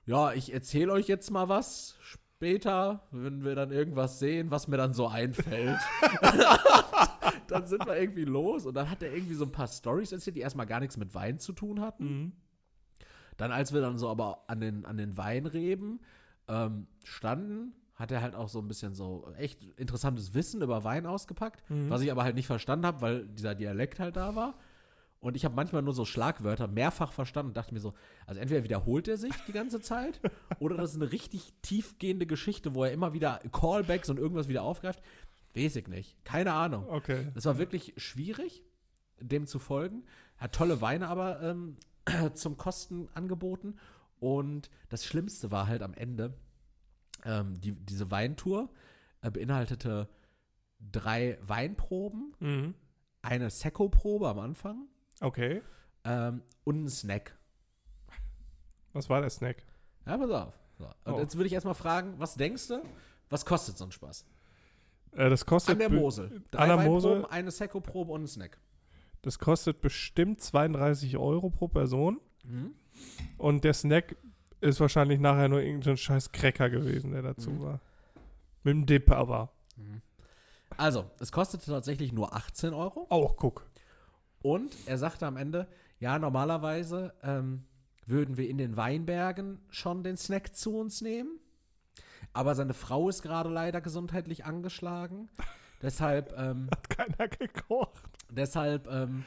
ja, ich erzähle euch jetzt mal was später, wenn wir dann irgendwas sehen, was mir dann so einfällt. dann sind wir irgendwie los und dann hat er irgendwie so ein paar Stories erzählt, die erstmal gar nichts mit Wein zu tun hatten. Mhm. Dann, als wir dann so aber an den, an den Weinreben ähm, standen, hat er halt auch so ein bisschen so echt interessantes Wissen über Wein ausgepackt, Mhm. was ich aber halt nicht verstanden habe, weil dieser Dialekt halt da war. Und ich habe manchmal nur so Schlagwörter mehrfach verstanden und dachte mir so, also entweder wiederholt er sich die ganze Zeit oder das ist eine richtig tiefgehende Geschichte, wo er immer wieder Callbacks und irgendwas wieder aufgreift. Weiß ich nicht. Keine Ahnung. Okay. Es war wirklich schwierig, dem zu folgen. Hat tolle Weine aber ähm, zum Kosten angeboten. Und das Schlimmste war halt am Ende, ähm, die, diese Weintour äh, beinhaltete drei Weinproben, Mhm. eine Secco-Probe am Anfang Okay. ähm, und einen Snack. Was war der Snack? Ja, pass auf. So. Und Oh. jetzt würde ich erstmal fragen, was denkst du, was kostet so ein Spaß? Äh, das kostet An der Mosel. Drei An der Mosel, eine Secco-Probe und ein Snack. das kostet bestimmt 32 Euro pro Person. Mhm. Und der Snack ist wahrscheinlich nachher nur irgendein scheiß Cracker gewesen, der dazu Mhm. war. Mit dem Dip aber. Also, es kostete tatsächlich nur 18 Euro. Auch guck. Und er sagte am Ende, ja, normalerweise ähm, würden wir in den Weinbergen schon den Snack zu uns nehmen. Aber seine Frau ist gerade leider gesundheitlich angeschlagen. Deshalb, ähm, Hat keiner gekocht. deshalb, ähm,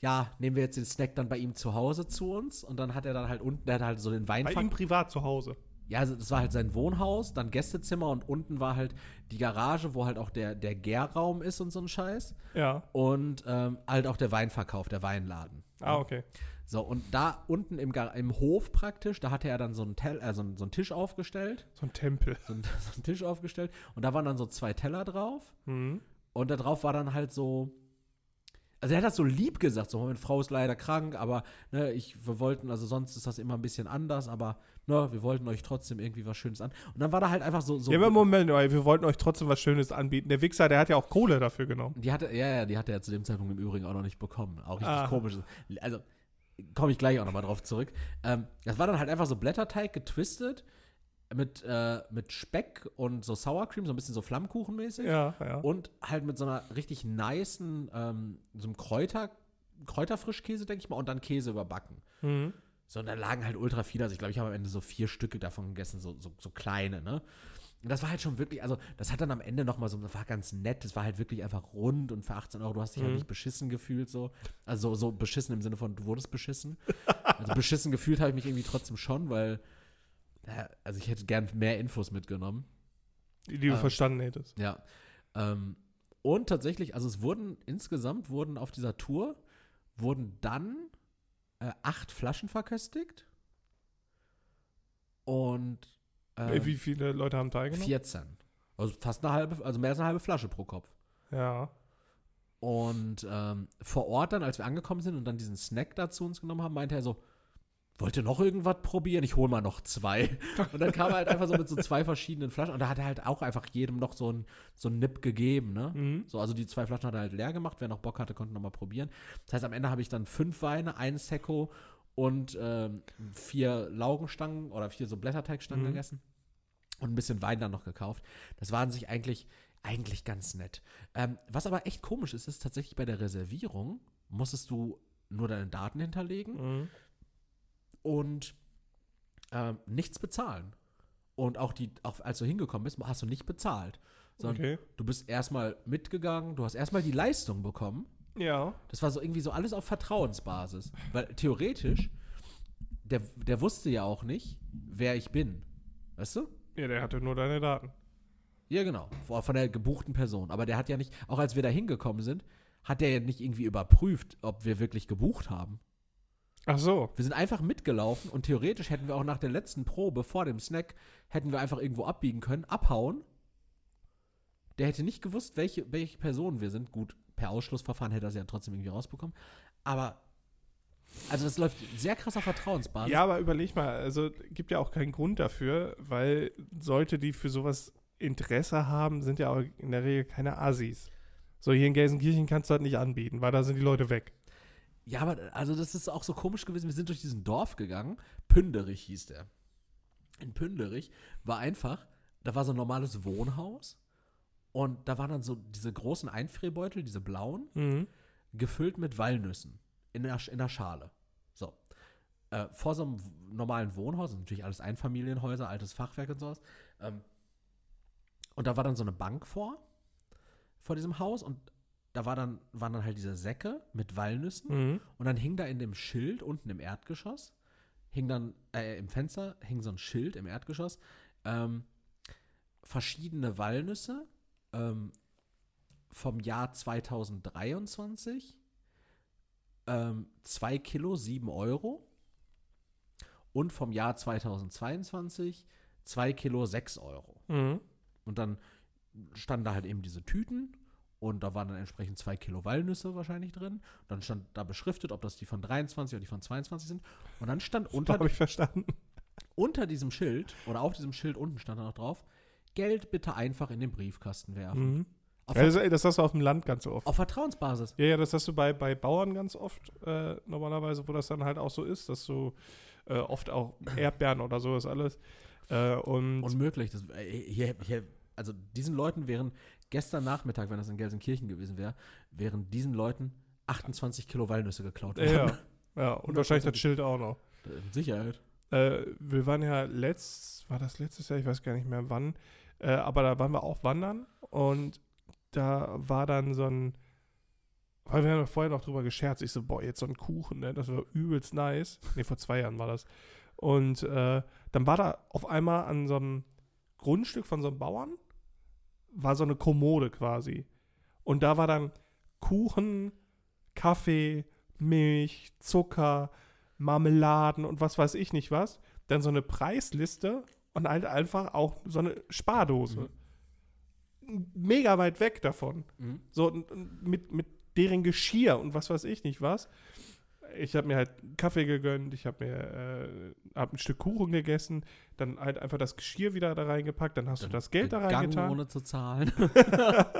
ja, nehmen wir jetzt den Snack dann bei ihm zu Hause zu uns. Und dann hat er dann halt unten, der hat halt so den Bei Weinfang. ihm privat zu Hause. Ja, also das war halt sein Wohnhaus, dann Gästezimmer und unten war halt die Garage, wo halt auch der, der Gärraum ist und so ein Scheiß. Ja. Und ähm, halt auch der Weinverkauf, der Weinladen. Ah, okay. So, und da unten im, im Hof praktisch, da hatte er dann so einen, Tel äh, so einen, so einen Tisch aufgestellt. So ein Tempel. So einen, so einen Tisch aufgestellt. Und da waren dann so zwei Teller drauf. Mhm. Und da drauf war dann halt so. Also er hat das so lieb gesagt, so, meine Frau ist leider krank, aber ne, ich, wir wollten, also sonst ist das immer ein bisschen anders, aber ne, wir wollten euch trotzdem irgendwie was Schönes an. Und dann war da halt einfach so. so Ja, aber Moment, wir wollten euch trotzdem was Schönes anbieten. Der Wichser, der hat ja auch Kohle dafür genommen. Die hatte, ja, ja, die hatte er zu dem Zeitpunkt im Übrigen auch noch nicht bekommen. Auch richtig Ah. komisch. Also, komme ich gleich auch nochmal drauf zurück. Ähm, das war dann halt einfach so Blätterteig getwistet mit, äh, mit Speck und so Sour Cream, so ein bisschen so Flammkuchenmäßig. Ja, ja. Und halt mit so einer richtig nicen, ähm, so einem Kräuter, Kräuterfrischkäse, denke ich mal, und dann Käse überbacken. Mhm. So, und da lagen halt ultra viele. Also ich glaube, ich habe am Ende so vier Stücke davon gegessen, so, so, so kleine, ne? Und das war halt schon wirklich, also das hat dann am Ende nochmal so, das war ganz nett, das war halt wirklich einfach rund und für 18 Euro, du hast dich halt Mhm. nicht beschissen gefühlt so. Also so beschissen im Sinne von, du wurdest beschissen. also beschissen gefühlt habe ich mich irgendwie trotzdem schon, weil, also ich hätte gern mehr Infos mitgenommen. Die, die du Ah. verstanden hättest. Ja. Ähm, und tatsächlich, also es wurden insgesamt wurden auf dieser Tour wurden dann äh, acht Flaschen verköstigt und äh, Wie viele Leute haben teilgenommen? 14. Also fast eine halbe, also mehr als eine halbe Flasche pro Kopf. Ja. Und ähm, vor Ort dann, als wir angekommen sind und dann diesen Snack da zu uns genommen haben, meinte er so, wollt ihr noch irgendwas probieren? Ich hole mal noch zwei. Und dann kam er halt einfach so mit so zwei verschiedenen Flaschen und da hat er halt auch einfach jedem noch so ein, so Nip gegeben, ne? Mhm. So, also die zwei Flaschen hat er halt leer gemacht. Wer noch Bock hatte, konnte noch mal probieren. Das heißt, am Ende habe ich dann fünf Weine, ein Secco und ähm, vier Laugenstangen oder vier so Blätterteigstangen Mhm. gegessen. Und ein bisschen Wein dann noch gekauft. Das war an sich eigentlich, eigentlich ganz nett. Ähm, was aber echt komisch ist, ist tatsächlich bei der Reservierung musstest du nur deine Daten hinterlegen Mhm. Und ähm, nichts bezahlen. Und auch die, auch als du hingekommen bist, hast du nicht bezahlt. Sondern Okay. du bist erstmal mitgegangen, du hast erstmal die Leistung bekommen. Ja. Das war so irgendwie so alles auf Vertrauensbasis. Weil theoretisch, der, der wusste ja auch nicht, wer ich bin. Weißt du? Ja, der hatte nur deine Daten. Ja, genau. Von von der gebuchten Person. Aber der hat ja nicht, auch als wir da hingekommen sind, hat der ja nicht irgendwie überprüft, ob wir wirklich gebucht haben. Ach so. Wir sind einfach mitgelaufen und theoretisch hätten wir auch nach der letzten Probe vor dem Snack, hätten wir einfach irgendwo abbiegen können, abhauen. Der hätte nicht gewusst, welche, welche Personen wir sind. Gut, per Ausschlussverfahren hätte er sie ja trotzdem irgendwie rausbekommen. Aber, also das läuft sehr krass auf Vertrauensbasis. Ja, aber überleg mal, also gibt ja auch keinen Grund dafür, weil Leute, die für sowas Interesse haben, sind ja auch in der Regel keine Assis. So, hier in Gelsenkirchen kannst du das nicht anbieten, weil da sind die Leute weg. Ja, aber also das ist auch so komisch gewesen. Wir sind durch diesen Dorf gegangen. Pünderich hieß der. In Pünderich war einfach, da war so ein normales Wohnhaus und da waren dann so diese großen Einfrierbeutel, diese blauen, Mhm. gefüllt mit Walnüssen in der, in der Schale. So. Äh, vor so einem normalen Wohnhaus, das sind natürlich alles Einfamilienhäuser, altes Fachwerk und sowas. Ähm, und da war dann so eine Bank vor, vor diesem Haus und da war dann, waren dann halt diese Säcke mit Walnüssen Mhm. und dann hing da in dem Schild unten im Erdgeschoss, hing dann, äh, im Fenster hing so ein Schild im Erdgeschoss, ähm, verschiedene Walnüsse ähm, vom Jahr 2023, ähm, 2 Kilo, 7 Euro und vom Jahr 2022 2 Kilo, 6 Euro. Mhm. Und dann standen da halt eben diese Tüten und da waren dann entsprechend zwei Kilo Walnüsse wahrscheinlich drin. Und dann stand da beschriftet, ob das die von 23 oder die von 22 sind. Und dann stand unter, Habe ich verstanden. unter diesem Schild oder auf diesem Schild unten stand da noch drauf, Geld bitte einfach in den Briefkasten werfen. Mhm. Auf, Ja, das, das hast du auf dem Land ganz oft. auf Vertrauensbasis. Ja, ja, das hast du bei, bei Bauern ganz oft äh, normalerweise, wo das dann halt auch so ist, dass du äh, oft auch Erdbeeren oder sowas alles. Äh, und, Unmöglich. Das, äh, hier, hier, also diesen Leuten wären gestern Nachmittag, wenn das in Gelsenkirchen gewesen wäre, wären diesen Leuten 28 Kilo Walnüsse geklaut worden. ja, ja, und wahrscheinlich das Schild auch noch. Äh, Mit Sicherheit. Äh, wir waren ja letzt, war das letztes Jahr, ich weiß gar nicht mehr wann, äh, aber da waren wir auch wandern und da war dann so ein, weil wir haben ja vorher noch drüber gescherzt, ich so, boah, jetzt so ein Kuchen, ne, das war übelst nice. Ne, vor zwei Jahren war das. Und äh, dann war da auf einmal an so einem Grundstück von so einem Bauern, war so eine Kommode quasi. Und da war dann Kuchen, Kaffee, Milch, Zucker, Marmeladen und was weiß ich nicht was. Dann so eine Preisliste und halt einfach auch so eine Spardose. Mega weit weg davon. Mhm. So mit, mit deren Geschirr und was weiß ich nicht was. Ich habe mir halt Kaffee gegönnt, ich habe mir äh, hab ein Stück Kuchen gegessen, dann halt einfach das Geschirr wieder da reingepackt, dann hast du das Geld da reingetan. ohne zu zahlen.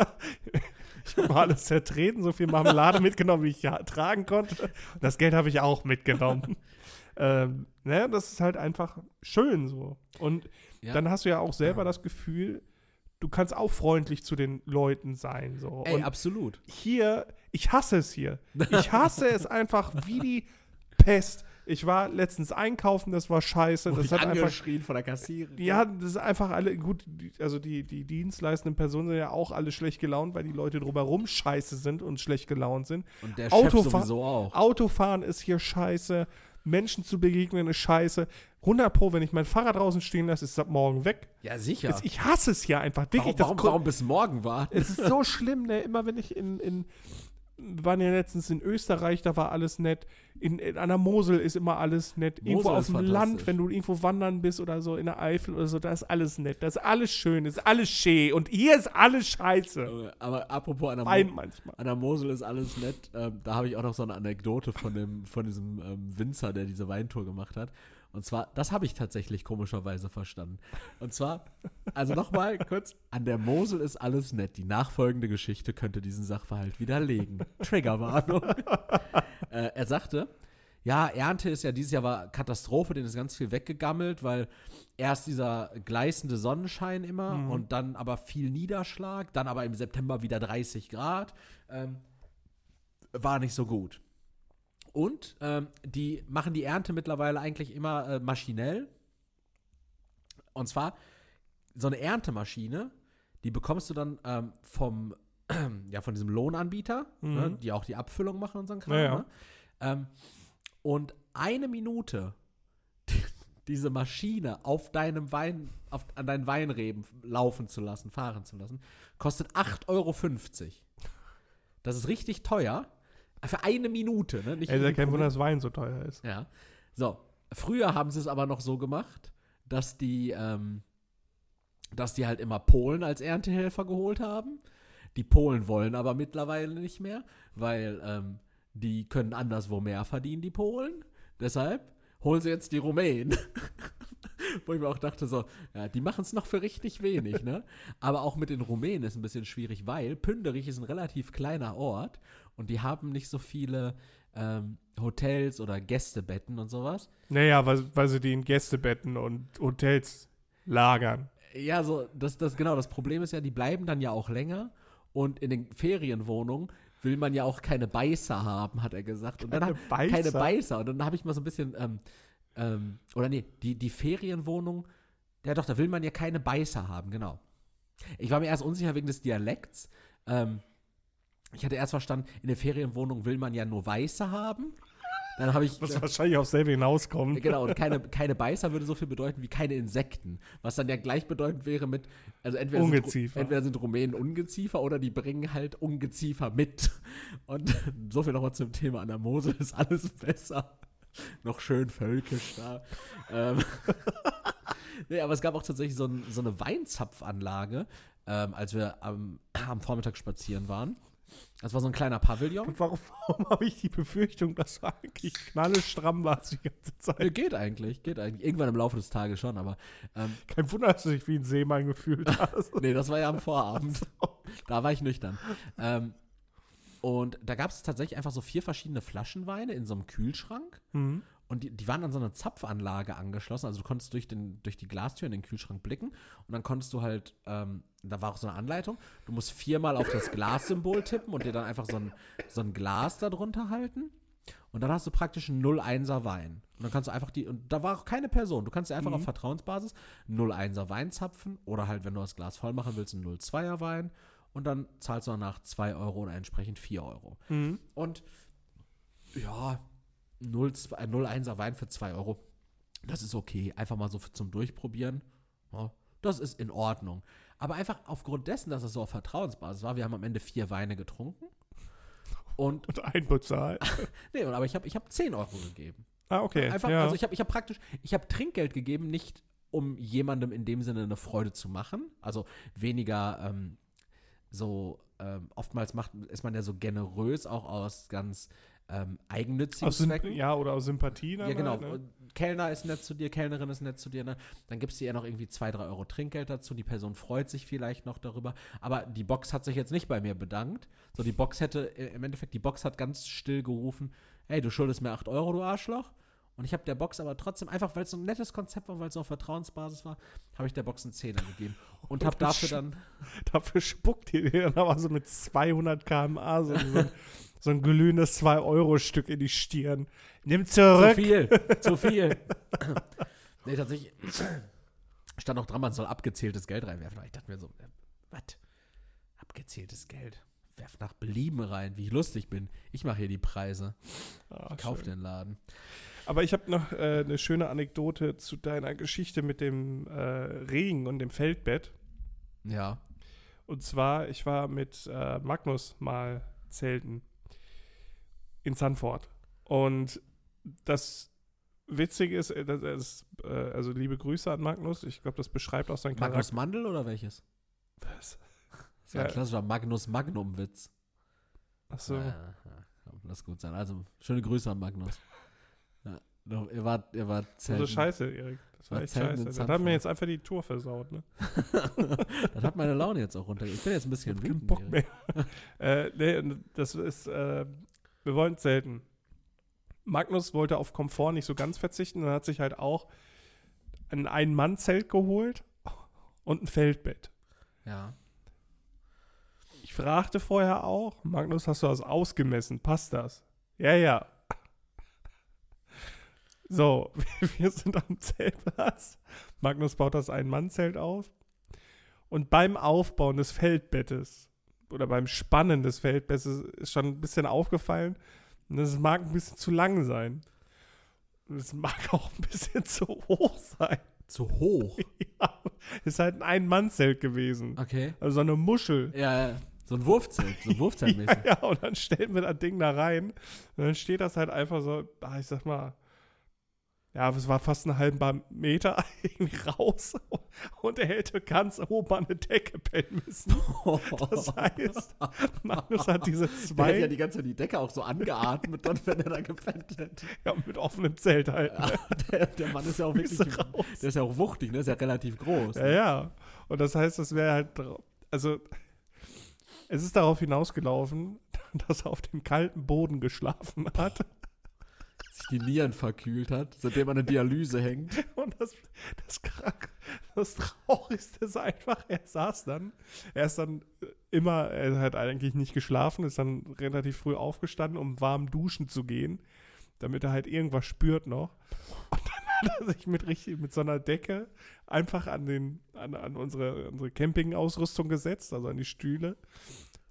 Ich habe alles zertreten, so viel Marmelade mitgenommen, wie ich ja tragen konnte. Das Geld habe ich auch mitgenommen. ähm, ne, das ist halt einfach schön so. Und Ja. dann hast du ja auch selber das Gefühl, du kannst auch freundlich zu den Leuten sein. So. Ey, Und absolut. hier, ich hasse es hier. Ich hasse es einfach wie die Pest. Ich war letztens einkaufen, das war scheiße. Das hat einfach angeschrien von der Kassiererin. ja, das ist einfach alle, gut, also die, die dienstleistenden Personen sind ja auch alle schlecht gelaunt, weil die Leute drumherum scheiße sind und schlecht gelaunt sind. Und der Autofahr- Chef sowieso auch. Autofahren ist hier scheiße, Menschen zu begegnen ist scheiße. 100 Pro, wenn ich mein Fahrrad draußen stehen lasse, ist das morgen weg. Ja, sicher. Jetzt, ich hasse es hier einfach. Wirklich, warum, warum, warum bis morgen warten? es ist so schlimm, ne? Immer wenn ich in, in waren ja letztens in Österreich, da war alles nett. In, in, an der Mosel ist immer alles nett. Irgendwo Mosel auf ist dem. Land, wenn du irgendwo wandern bist oder so in der Eifel oder so, da ist alles nett. Das ist alles schön, ist alles schee. Und hier ist alles scheiße. Aber apropos an der, Mo manchmal. an der Mosel ist alles nett. Ähm, da habe ich auch noch so eine Anekdote von, dem, von diesem ähm, Winzer, der diese Weintour gemacht hat. Und zwar, das habe ich tatsächlich komischerweise verstanden. Und zwar, also nochmal kurz, an der Mosel ist alles nett. Die nachfolgende Geschichte könnte diesen Sachverhalt widerlegen. Triggerwarnung. äh, er sagte, ja, Ernte ist ja dieses Jahr war Katastrophe, denen ist ganz viel weggegammelt, weil erst dieser gleißende Sonnenschein immer Mhm. und dann aber viel Niederschlag, dann aber im September wieder 30 Grad. Ähm, war nicht so gut. Und ähm, die machen die Ernte mittlerweile eigentlich immer äh, maschinell. Und zwar so eine Erntemaschine, die bekommst du dann ähm, vom, ja, von diesem Lohnanbieter, Mhm. ne, die auch die Abfüllung machen und so ein Kram. Ja, ja. Ne? Ähm, und eine Minute diese Maschine auf deinem Wein, auf, an deinen Weinreben laufen zu lassen, fahren zu lassen, kostet 8,50 Euro. Das ist richtig teuer. Für eine Minute, ne? Nicht Ey, ist ja kein Wunder, dass Wein so teuer ist. Ja. So, früher haben sie es aber noch so gemacht, dass die, ähm, dass die halt immer Polen als Erntehelfer geholt haben. Die Polen wollen aber mittlerweile nicht mehr, weil ähm, die können anderswo mehr verdienen, die Polen. Deshalb holen sie jetzt die Rumänen. Wo ich mir auch dachte, so, ja, die machen es noch für richtig wenig, ne? Aber auch mit den Rumänen ist ein bisschen schwierig, weil Pünderich ist ein relativ kleiner Ort und die haben nicht so viele ähm, Hotels oder Gästebetten und sowas. Naja, weil, weil sie die in Gästebetten und Hotels lagern. Ja, so, das, das, genau, das Problem ist ja, die bleiben dann ja auch länger und in den Ferienwohnungen will man ja auch keine Beißer haben, hat er gesagt. Und dann Keine hab- Beißer? Keine Beißer. Und dann habe ich mal so ein bisschen, ähm, ähm, oder nee, die, die Ferienwohnung, ja doch, da will man ja keine Beißer haben, genau. Ich war mir erst unsicher wegen des Dialekts. Ähm, ich hatte erst verstanden, in der Ferienwohnung will man ja nur Weiße haben. Dann habe ich. Was wahrscheinlich aufs selbe hinauskommt. Genau, und keine, keine Beißer würde so viel bedeuten wie keine Insekten. Was dann ja gleichbedeutend wäre mit, also entweder, Sind, Ungeziefer. Ru- entweder sind Rumänen Ungeziefer oder die bringen halt Ungeziefer mit. Und so viel nochmal zum Thema an der Mosel ist alles besser. Noch schön völkisch da. ähm, nee, aber es gab auch tatsächlich so, ein, so eine Weinzapfanlage, ähm, als wir am, am Vormittag spazieren waren. Das war so ein kleiner Pavillon. Warum, warum habe ich die Befürchtung, dass du eigentlich knallestramm warst die ganze Zeit? Geht eigentlich, geht eigentlich. Irgendwann im Laufe des Tages schon, aber ähm, Kein Wunder, dass du dich wie ein Seemann gefühlt hast. Nee, das war ja am Vorabend. Da war ich nüchtern. Ähm, und da gab es tatsächlich einfach so vier verschiedene Flaschenweine in so einem Kühlschrank. Mhm. Und die, die waren an so eine Zapfanlage angeschlossen. Also du konntest durch, den, durch die Glastür in den Kühlschrank blicken. Und dann konntest du halt, ähm, da war auch so eine Anleitung, du musst viermal auf das Glassymbol tippen und dir dann einfach so ein, so ein Glas darunter halten. Und dann hast du praktisch einen 0-1er Wein. Und dann kannst du einfach die, und da war auch keine Person. Du kannst dir einfach auf Vertrauensbasis einen 0-1er Wein zapfen oder halt, wenn du das Glas voll machen willst, einen 0-2er Wein. Und dann zahlst du danach 2 Euro oder entsprechend 4 Euro. Mhm. Und ja, 0,1er Wein für 2 Euro. Das ist okay. Einfach mal so zum Durchprobieren. Ja, das ist in Ordnung. Aber einfach aufgrund dessen, dass es so auf Vertrauensbasis war, wir haben am Ende vier Weine getrunken. Und, Und einbezahlt. nee, aber ich habe ich hab 10 Euro gegeben. Ah, okay. Einfach, ja. also ich habe ich hab praktisch, ich habe Trinkgeld gegeben, nicht um jemandem in dem Sinne eine Freude zu machen. Also weniger ähm, so, ähm, oftmals macht, ist man ja so generös, auch aus ganz ähm, eigennützigen aus Zwecken. ja, oder aus Sympathie Ja, genau. halt, ne? Kellner ist nett zu dir, Kellnerin ist nett zu dir, ne? Dann gibst du ihr noch irgendwie zwei, drei Euro Trinkgeld dazu. Die Person freut sich vielleicht noch darüber. Aber die Box hat sich jetzt nicht bei mir bedankt. So, die Box hätte, äh, im Endeffekt, die Box hat ganz still gerufen, hey, du schuldest mir 8 Euro, du Arschloch. Und ich habe der Box aber trotzdem, einfach weil es so ein nettes Konzept war, weil es so auf Vertrauensbasis war, habe ich der Box einen Zehner gegeben. Und habe dafür dann, Dafür spuckt ihr dann aber so mit 200 km/h so, so ein glühendes 2-Euro-Stück in die Stirn. Nimm zu zurück. viel, zu viel. nee, tatsächlich stand auch dran, man soll abgezähltes Geld reinwerfen. Aber ich dachte mir so, äh, was? Abgezähltes Geld? Werf nach Belieben rein, wie ich lustig bin. Ich mache hier die Preise. Ah, Kauf schön. den Laden. Aber ich habe noch äh, eine schöne Anekdote zu deiner Geschichte mit dem äh, Regen und dem Feldbett. Ja. Und zwar, ich war mit äh, Magnus mal zelten in Sanford. Und das Witzige ist, äh, das ist äh, also liebe Grüße an Magnus. Ich glaube, das beschreibt auch Magnus Charakter. Mandel oder welches? Was? Das war ein Ja. klassischer Magnus Magnum-Witz. Achso. Ja, ja, komm, lass gut sein. Also, schöne Grüße an Magnus. Ja, doch, ihr wart, ihr wart So zelten. scheiße, Erik. Das war War echt scheiße. Das hat mir jetzt einfach die Tour versaut, ne? das hat meine Laune jetzt auch runter. Ich bin jetzt ein bisschen Ich hab keinen wütend. Bock mehr. äh, nee, das ist, äh, wir wollen zelten. Magnus wollte auf Komfort nicht so ganz verzichten und hat sich halt auch ein Ein-Mann-Zelt geholt und ein Feldbett. Ja. Ich fragte vorher auch, Magnus, hast du das ausgemessen? Passt das? Ja, ja. So, wir sind am Zeltplatz. Magnus baut das Ein-Mann-Zelt auf. Und beim Aufbauen des Feldbettes oder beim Spannen des Feldbettes ist schon ein bisschen aufgefallen, und das mag ein bisschen zu lang sein. Und es mag auch ein bisschen zu hoch sein. Zu hoch. Ja, ist halt ein Ein-Mann-Zelt gewesen. Okay. Also so eine Muschel. Ja, ja. So ein Wurfzelt, so ein Wurfzeltmäßig. Ja, und dann stellen wir das Ding da rein. Und dann steht das halt einfach so, ah, ich sag mal, ja, es war fast einen halben Meter irgendwie raus. Und er hätte ganz oben an der Decke pennen müssen. Das heißt, Magnus hat diese Der hätte zwei, ja die ganze Zeit die Decke auch so angeatmet, dann, wenn er da gepennt hätte. ja, mit offenem Zelt halt. Ja, der, der Mann ist ja auch wirklich, raus. der ist ja auch wuchtig, ne? Ist ja relativ groß. Ja, Ne? ja. Und das heißt, das wäre halt, also, es ist darauf hinausgelaufen, dass er auf dem kalten Boden geschlafen hat. Sich die Nieren verkühlt hat, seitdem er eine Dialyse hängt. Und das, das, krank, das Traurigste ist einfach, er saß dann, er ist dann immer, er hat eigentlich nicht geschlafen, ist dann relativ früh aufgestanden, um warm duschen zu gehen, damit er halt irgendwas spürt noch. Und dann hat er sich mit richtig, mit so einer Decke einfach an den, an, an unsere, unsere Campingausrüstung gesetzt, also an die Stühle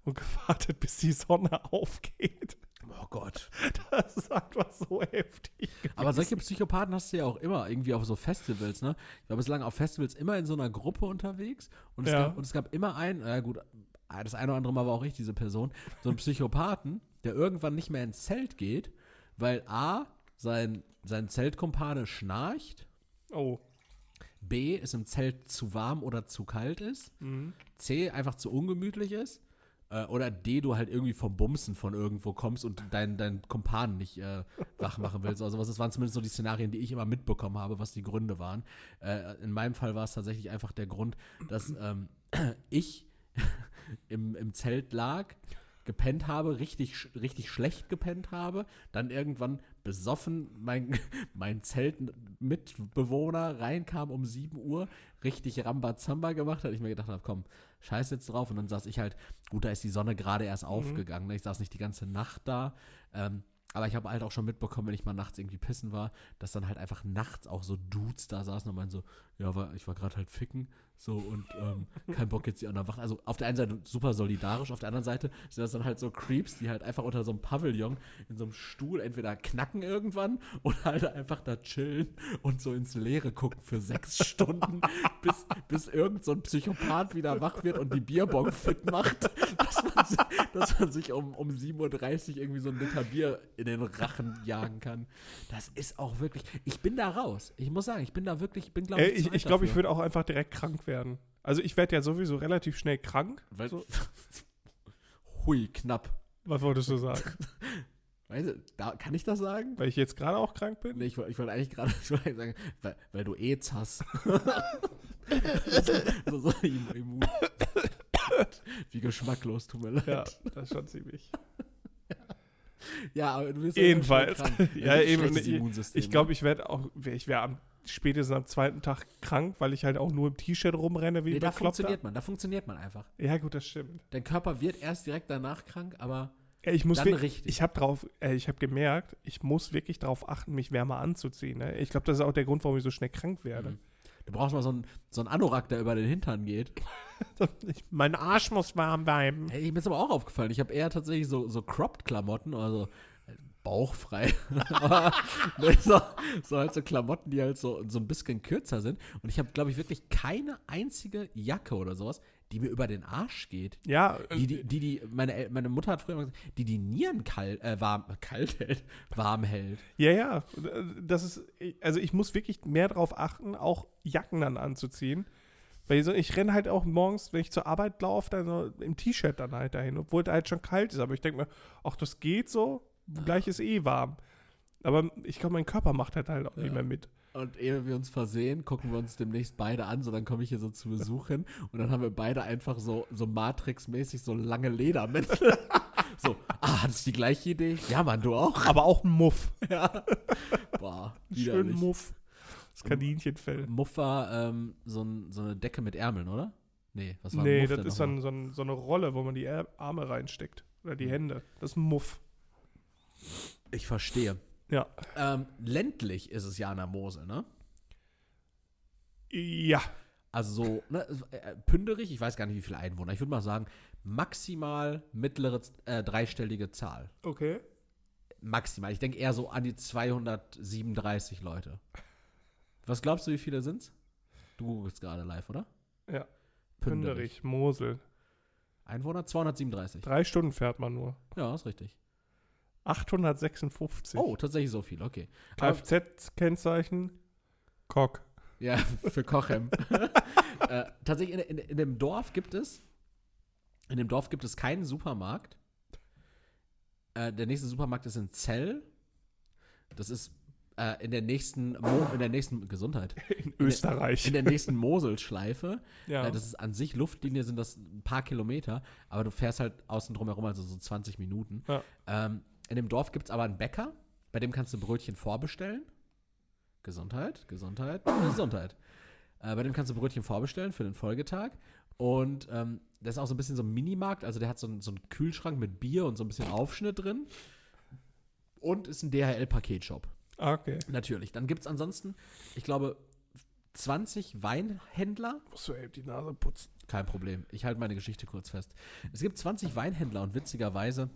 und gewartet, bis die Sonne aufgeht. Oh Gott. Das ist einfach so heftig. Aber solche Psychopathen hast du ja auch immer irgendwie auf so Festivals, ne? Ich war bislang auf Festivals immer in so einer Gruppe unterwegs und es, Ja. gab, und es gab immer einen, äh, gut, das eine oder andere Mal war auch ich diese Person, so einen Psychopathen, der irgendwann nicht mehr ins Zelt geht, weil A, sein, sein Zeltkumpane schnarcht, Oh. B, es im Zelt zu warm oder zu kalt ist, Mhm. C, einfach zu ungemütlich ist. Äh, oder D, du halt irgendwie vom Bumsen von irgendwo kommst und deinen dein Kumpan nicht äh, wach machen willst. Also was, das waren zumindest so die Szenarien, die ich immer mitbekommen habe, was die Gründe waren. Äh, in meinem Fall war es tatsächlich einfach der Grund, dass ähm, ich im, im Zelt lag, gepennt habe, richtig, richtig schlecht gepennt habe, dann irgendwann besoffen mein, mein Zeltmitbewohner reinkam um 7 Uhr, richtig Rambazamba gemacht hat. Ich mir gedacht habe, komm, scheiß jetzt drauf. Und dann saß ich halt, gut, da ist die Sonne gerade erst aufgegangen. ne? Ich saß nicht die ganze Nacht da. Ähm, aber ich habe halt auch schon mitbekommen, wenn ich mal nachts irgendwie pissen war, dass dann halt einfach nachts auch so Dudes da saßen und meinen so, ja, war, ich war gerade halt ficken, so und ähm, kein Bock jetzt die anderen wach. Also auf der einen Seite super solidarisch, auf der anderen Seite sind das dann halt so Creeps, die halt einfach unter so einem Pavillon in so einem Stuhl entweder knacken irgendwann oder halt einfach da chillen und so ins Leere gucken für sechs Stunden, bis, bis irgend so ein Psychopath wieder wach wird und die Bierbong fit macht, dass man, dass man sich um, um 7.30 Uhr irgendwie so ein Liter Bier in den Rachen jagen kann. Das ist auch wirklich, ich bin da raus. Ich muss sagen, ich bin da wirklich, ich bin glaube ich, ich alt ich glaube, ich würde auch einfach direkt krank werden. Also ich werde ja sowieso relativ schnell krank. Weil, So. Hui, knapp. Was wolltest du sagen? Weißt du, da, kann ich das sagen? Weil ich jetzt gerade auch krank bin? Nee, ich, wollte- ich wollte eigentlich gerade sagen, weil, weil du AIDS hast. so, so im Wie geschmacklos, tut mir leid. Ja, das ist schon ziemlich. Ja, aber du bist Jedenfalls. Ja, krank. Ja, ein eben, ich- glaube, ich werde auch, ich wäre am spätestens am zweiten Tag krank, weil ich halt auch nur im T-Shirt rumrenne wie nee, da funktioniert man, da funktioniert man einfach. Ja, gut, das stimmt. Dein Körper wird erst direkt danach krank, aber ich muss Dann wirklich, richtig. ich habe drauf, äh, ich habe gemerkt, ich muss wirklich darauf achten, mich wärmer anzuziehen. Ne? Ich glaube, das ist auch der Grund, warum ich so schnell krank werde. Mhm. du brauchst mal so einen so einen Anorak, der über den Hintern geht. Ich, mein Arsch muss warm bleiben. Hey, mir ist aber auch aufgefallen, ich habe eher tatsächlich so, so Cropped-Klamotten, also bauchfrei. Nee, so, so halt so Klamotten, die halt so, so ein bisschen kürzer sind. Und ich habe, glaube ich, wirklich keine einzige Jacke oder sowas, die mir über den Arsch geht. Ja, Die, die, die, die meine, meine Mutter hat früher immer gesagt, die die Nieren kalt, äh, warm, kalt hält, warm hält. Ja, ja. Das ist, also ich muss wirklich mehr darauf achten, auch Jacken dann anzuziehen. Weil so, ich renne halt auch morgens, wenn ich zur Arbeit laufe, dann so im T-Shirt dann halt dahin, obwohl es halt schon kalt ist. Aber ich denke mir, ach, das geht so, gleich ist eh warm. Aber ich glaube, mein Körper macht halt halt auch Ja. nicht mehr mit. Und ehe wir uns versehen, gucken wir uns demnächst beide an, so dann komme ich hier so zu Besuch hin und dann haben wir beide einfach so, so Matrix-mäßig so lange Ledermäntel. so, ah, hattest du die gleiche Idee? Ja, Mann, du auch. Aber auch ein Muff. ja. Boah, Schön. Muff. Das Kaninchenfell. Muff war ähm, so, ein, so eine Decke mit Ärmeln, oder? Nee, was war Nee, Muff das ist dann so, ein, so eine Rolle, wo man die Ar- Arme reinsteckt. Oder die Hände. Das ist ein Muff. Ich verstehe. Ja. Ähm, ländlich ist es ja an der Mosel, ne? Ja. Also so, ne, äh, Pünderich, ich weiß gar nicht, wie viele Einwohner. Ich würde mal sagen, maximal mittlere äh, dreistellige Zahl. Okay. Maximal. Ich denke eher so an die 237 Leute. Was glaubst du, wie viele sind's? Du googelst gerade live, oder? Ja. Pünderich, Mosel. Einwohner 237. Drei Stunden fährt man nur. Ja, ist richtig. 856. Oh, tatsächlich so viel, okay. Kfz-Kennzeichen, Cock. Ja, für Kochem. äh, tatsächlich, in, in, in dem Dorf gibt es, in dem Dorf gibt es keinen Supermarkt. Äh, der nächste Supermarkt ist in Zell. Das ist äh, in der nächsten, Mo in der nächsten Gesundheit, In Österreich. in der nächsten Moselschleife. ja. Äh, das ist an sich Luftlinie sind das ein paar Kilometer, aber du fährst halt außen drum herum, also so 20 Minuten. Ja. Ähm, in dem Dorf gibt es aber einen Bäcker, bei dem kannst du Brötchen vorbestellen. Gesundheit, Gesundheit, Gesundheit. Äh, bei dem kannst du Brötchen vorbestellen für den Folgetag. Und ähm, das ist auch so ein bisschen so ein Minimarkt, also der hat so, einen- so einen Kühlschrank mit Bier und so ein bisschen Aufschnitt drin. Und ist ein DHL-Paketshop. Ah, okay. Natürlich. Dann gibt es ansonsten, ich glaube, 20 Weinhändler Musst du eben die Nase putzen. kein Problem. Ich halte meine Geschichte kurz fest. Es gibt 20 Weinhändler und witzigerweise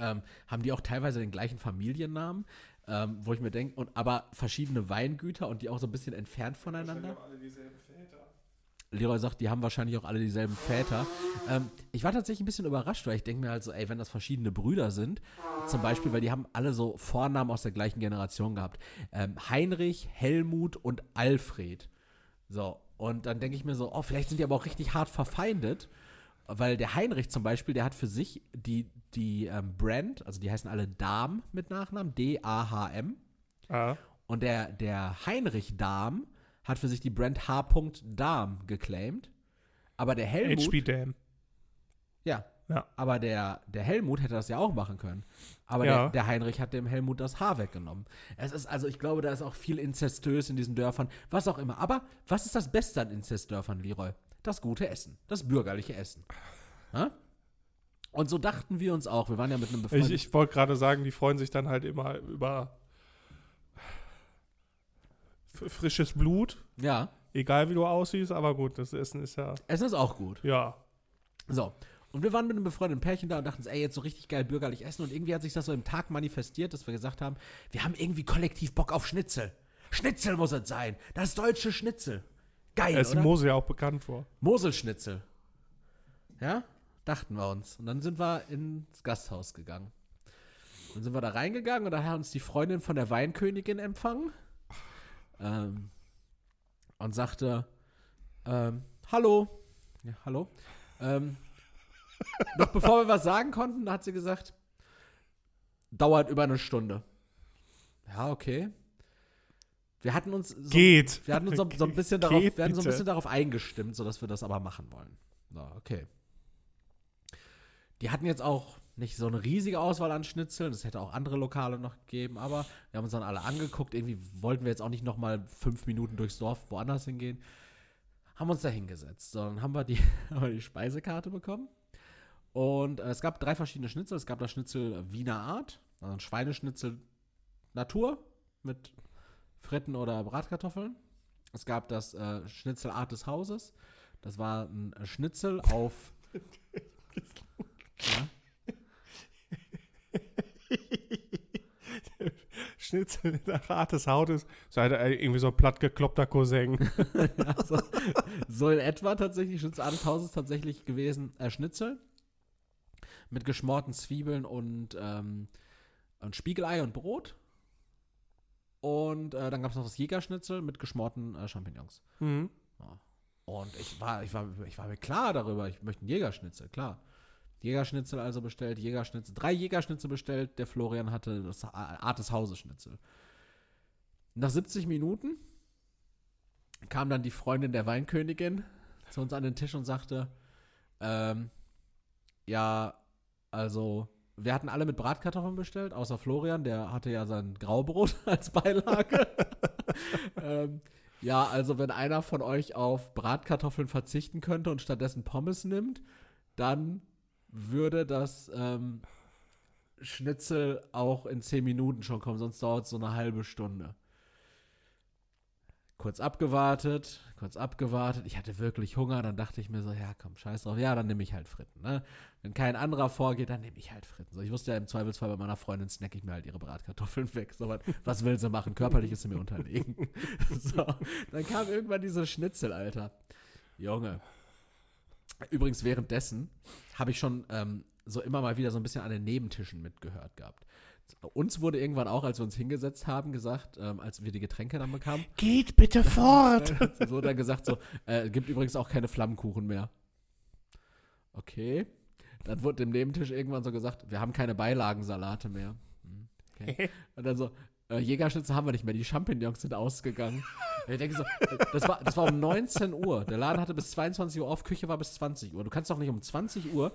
ähm, haben die auch teilweise den gleichen Familiennamen, ähm, wo ich mir denke, und aber verschiedene Weingüter und die auch so ein bisschen entfernt voneinander. Leroy sagt, die haben wahrscheinlich auch alle dieselben Väter. Ähm, ich war tatsächlich ein bisschen überrascht, weil ich denke mir halt so, ey, wenn das verschiedene Brüder sind, zum Beispiel, weil die haben alle so Vornamen aus der gleichen Generation gehabt. Ähm, Heinrich, Helmut und Alfred. So, und dann denke ich mir so, oh, vielleicht sind die aber auch richtig hart verfeindet, weil der Heinrich zum Beispiel, der hat für sich die, die ähm, Brand, also die heißen alle Dahm mit Nachnamen, D-A-H-M. Ah, Und der, der Heinrich Dahm hat für sich die Brand H. Dahm geclaimed. Aber der Helmut. HP Dam. Ja. Ja. Aber der, der Helmut hätte das ja auch machen können. Aber Ja. der, der Heinrich hat dem Helmut das Haar weggenommen. Es ist, also ich glaube, da ist auch viel inzestös in diesen Dörfern, was auch immer. Aber was ist das Beste an Inzestdörfern, Leroy? Das gute Essen. Das bürgerliche Essen. Ha? Und so dachten wir uns auch. Wir waren ja mit einem Ich, befreundeten ich wollte gerade sagen, die freuen sich dann halt immer über frisches Blut, Ja, egal wie du aussiehst, aber gut, das Essen ist ja, Essen ist auch gut. ja, So. Und wir waren mit einem befreundeten Pärchen da und dachten ey, jetzt so richtig geil bürgerlich essen. Und irgendwie hat sich das so im Tag manifestiert, dass wir gesagt haben, wir haben irgendwie kollektiv Bock auf Schnitzel. Schnitzel muss es sein. Das deutsche Schnitzel. Geil, es ist oder? Mose ja auch bekannt vor. Moselschnitzel. Ja? Dachten wir uns. Und dann sind wir ins Gasthaus gegangen. Dann sind wir da reingegangen und da hat uns die Freundin von der Weinkönigin empfangen. Ähm, und sagte, ähm, hallo. Ja, hallo. Ähm, noch bevor wir was sagen konnten, hat sie gesagt, dauert über eine Stunde. Ja, okay. Wir hatten uns so, Geht. wir hatten uns so, so ein bisschen darauf, Geht wir hatten so ein bitte. bisschen darauf eingestimmt, sodass wir das aber machen wollen. So, okay. Die hatten jetzt auch nicht so eine riesige Auswahl an Schnitzeln. Es hätte auch andere Lokale noch gegeben, aber wir haben uns dann alle angeguckt. Irgendwie wollten wir jetzt auch nicht noch mal fünf Minuten durchs Dorf woanders hingehen. Haben uns da hingesetzt. So, dann haben wir die, haben wir die Speisekarte bekommen. Und äh, es gab drei verschiedene Schnitzel. Es gab das Schnitzel Wiener Art, also ein Schweineschnitzel Natur mit Fritten oder Bratkartoffeln. Es gab das äh, Schnitzel Art des Hauses. Das war ein äh, Schnitzel auf. ja, Schnitzel nach Art des Hautes. Seid ihr irgendwie so ein plattgekloppter Cousin. also, so in etwa tatsächlich. Schnitzel Art des Hauses tatsächlich gewesen. Äh, Schnitzel mit geschmorten Zwiebeln und, ähm, und Spiegelei und Brot. Und äh, dann gab es noch das Jägerschnitzel mit geschmorten äh, Champignons. Mhm. Und ich war, ich, war, ich war mir klar darüber, ich möchte einen Jägerschnitzel, klar. Jägerschnitzel also bestellt, Jägerschnitzel, drei Jägerschnitzel bestellt, der Florian hatte das Art des Hauses Schnitzel. Nach 70 Minuten kam dann die Freundin der Weinkönigin zu uns an den Tisch und sagte, ähm, ja, also wir hatten alle mit Bratkartoffeln bestellt, außer Florian, der hatte ja sein Graubrot als Beilage. ähm, ja, also wenn einer von euch auf Bratkartoffeln verzichten könnte und stattdessen Pommes nimmt, dann würde das ähm, Schnitzel auch in 10 Minuten schon kommen, sonst dauert es so eine halbe Stunde. Kurz abgewartet, kurz abgewartet. Ich hatte wirklich Hunger, dann dachte ich mir so, ja, komm, scheiß drauf. Ja, dann nehme ich halt Fritten, ne? Wenn kein anderer vorgeht, dann nehme ich halt Fritten. So, ich wusste ja im Zweifelsfall bei meiner Freundin snack ich mir halt ihre Bratkartoffeln weg. So, was, will sie machen? Körperlich ist sie mir unterlegen. so, dann kam irgendwann diese Schnitzel, Alter. Junge. Übrigens, währenddessen habe ich schon ähm, so immer mal wieder so ein bisschen an den Nebentischen mitgehört gehabt. Uns wurde irgendwann auch, als wir uns hingesetzt haben, gesagt, ähm, als wir die Getränke dann bekamen, Geht bitte fort! so dann gesagt so, äh, gibt übrigens auch keine Flammkuchen mehr. Okay. Dann wurde dem Nebentisch irgendwann so gesagt, wir haben keine Beilagensalate mehr. Hm, Okay. Und dann so, äh, Jägerschnitzel haben wir nicht mehr, die Champignons sind ausgegangen. Ich denke so, äh, das war, das war um 19 Uhr. Der Laden hatte bis 22 Uhr auf, Küche war bis 20 Uhr. Du kannst doch nicht um 20 Uhr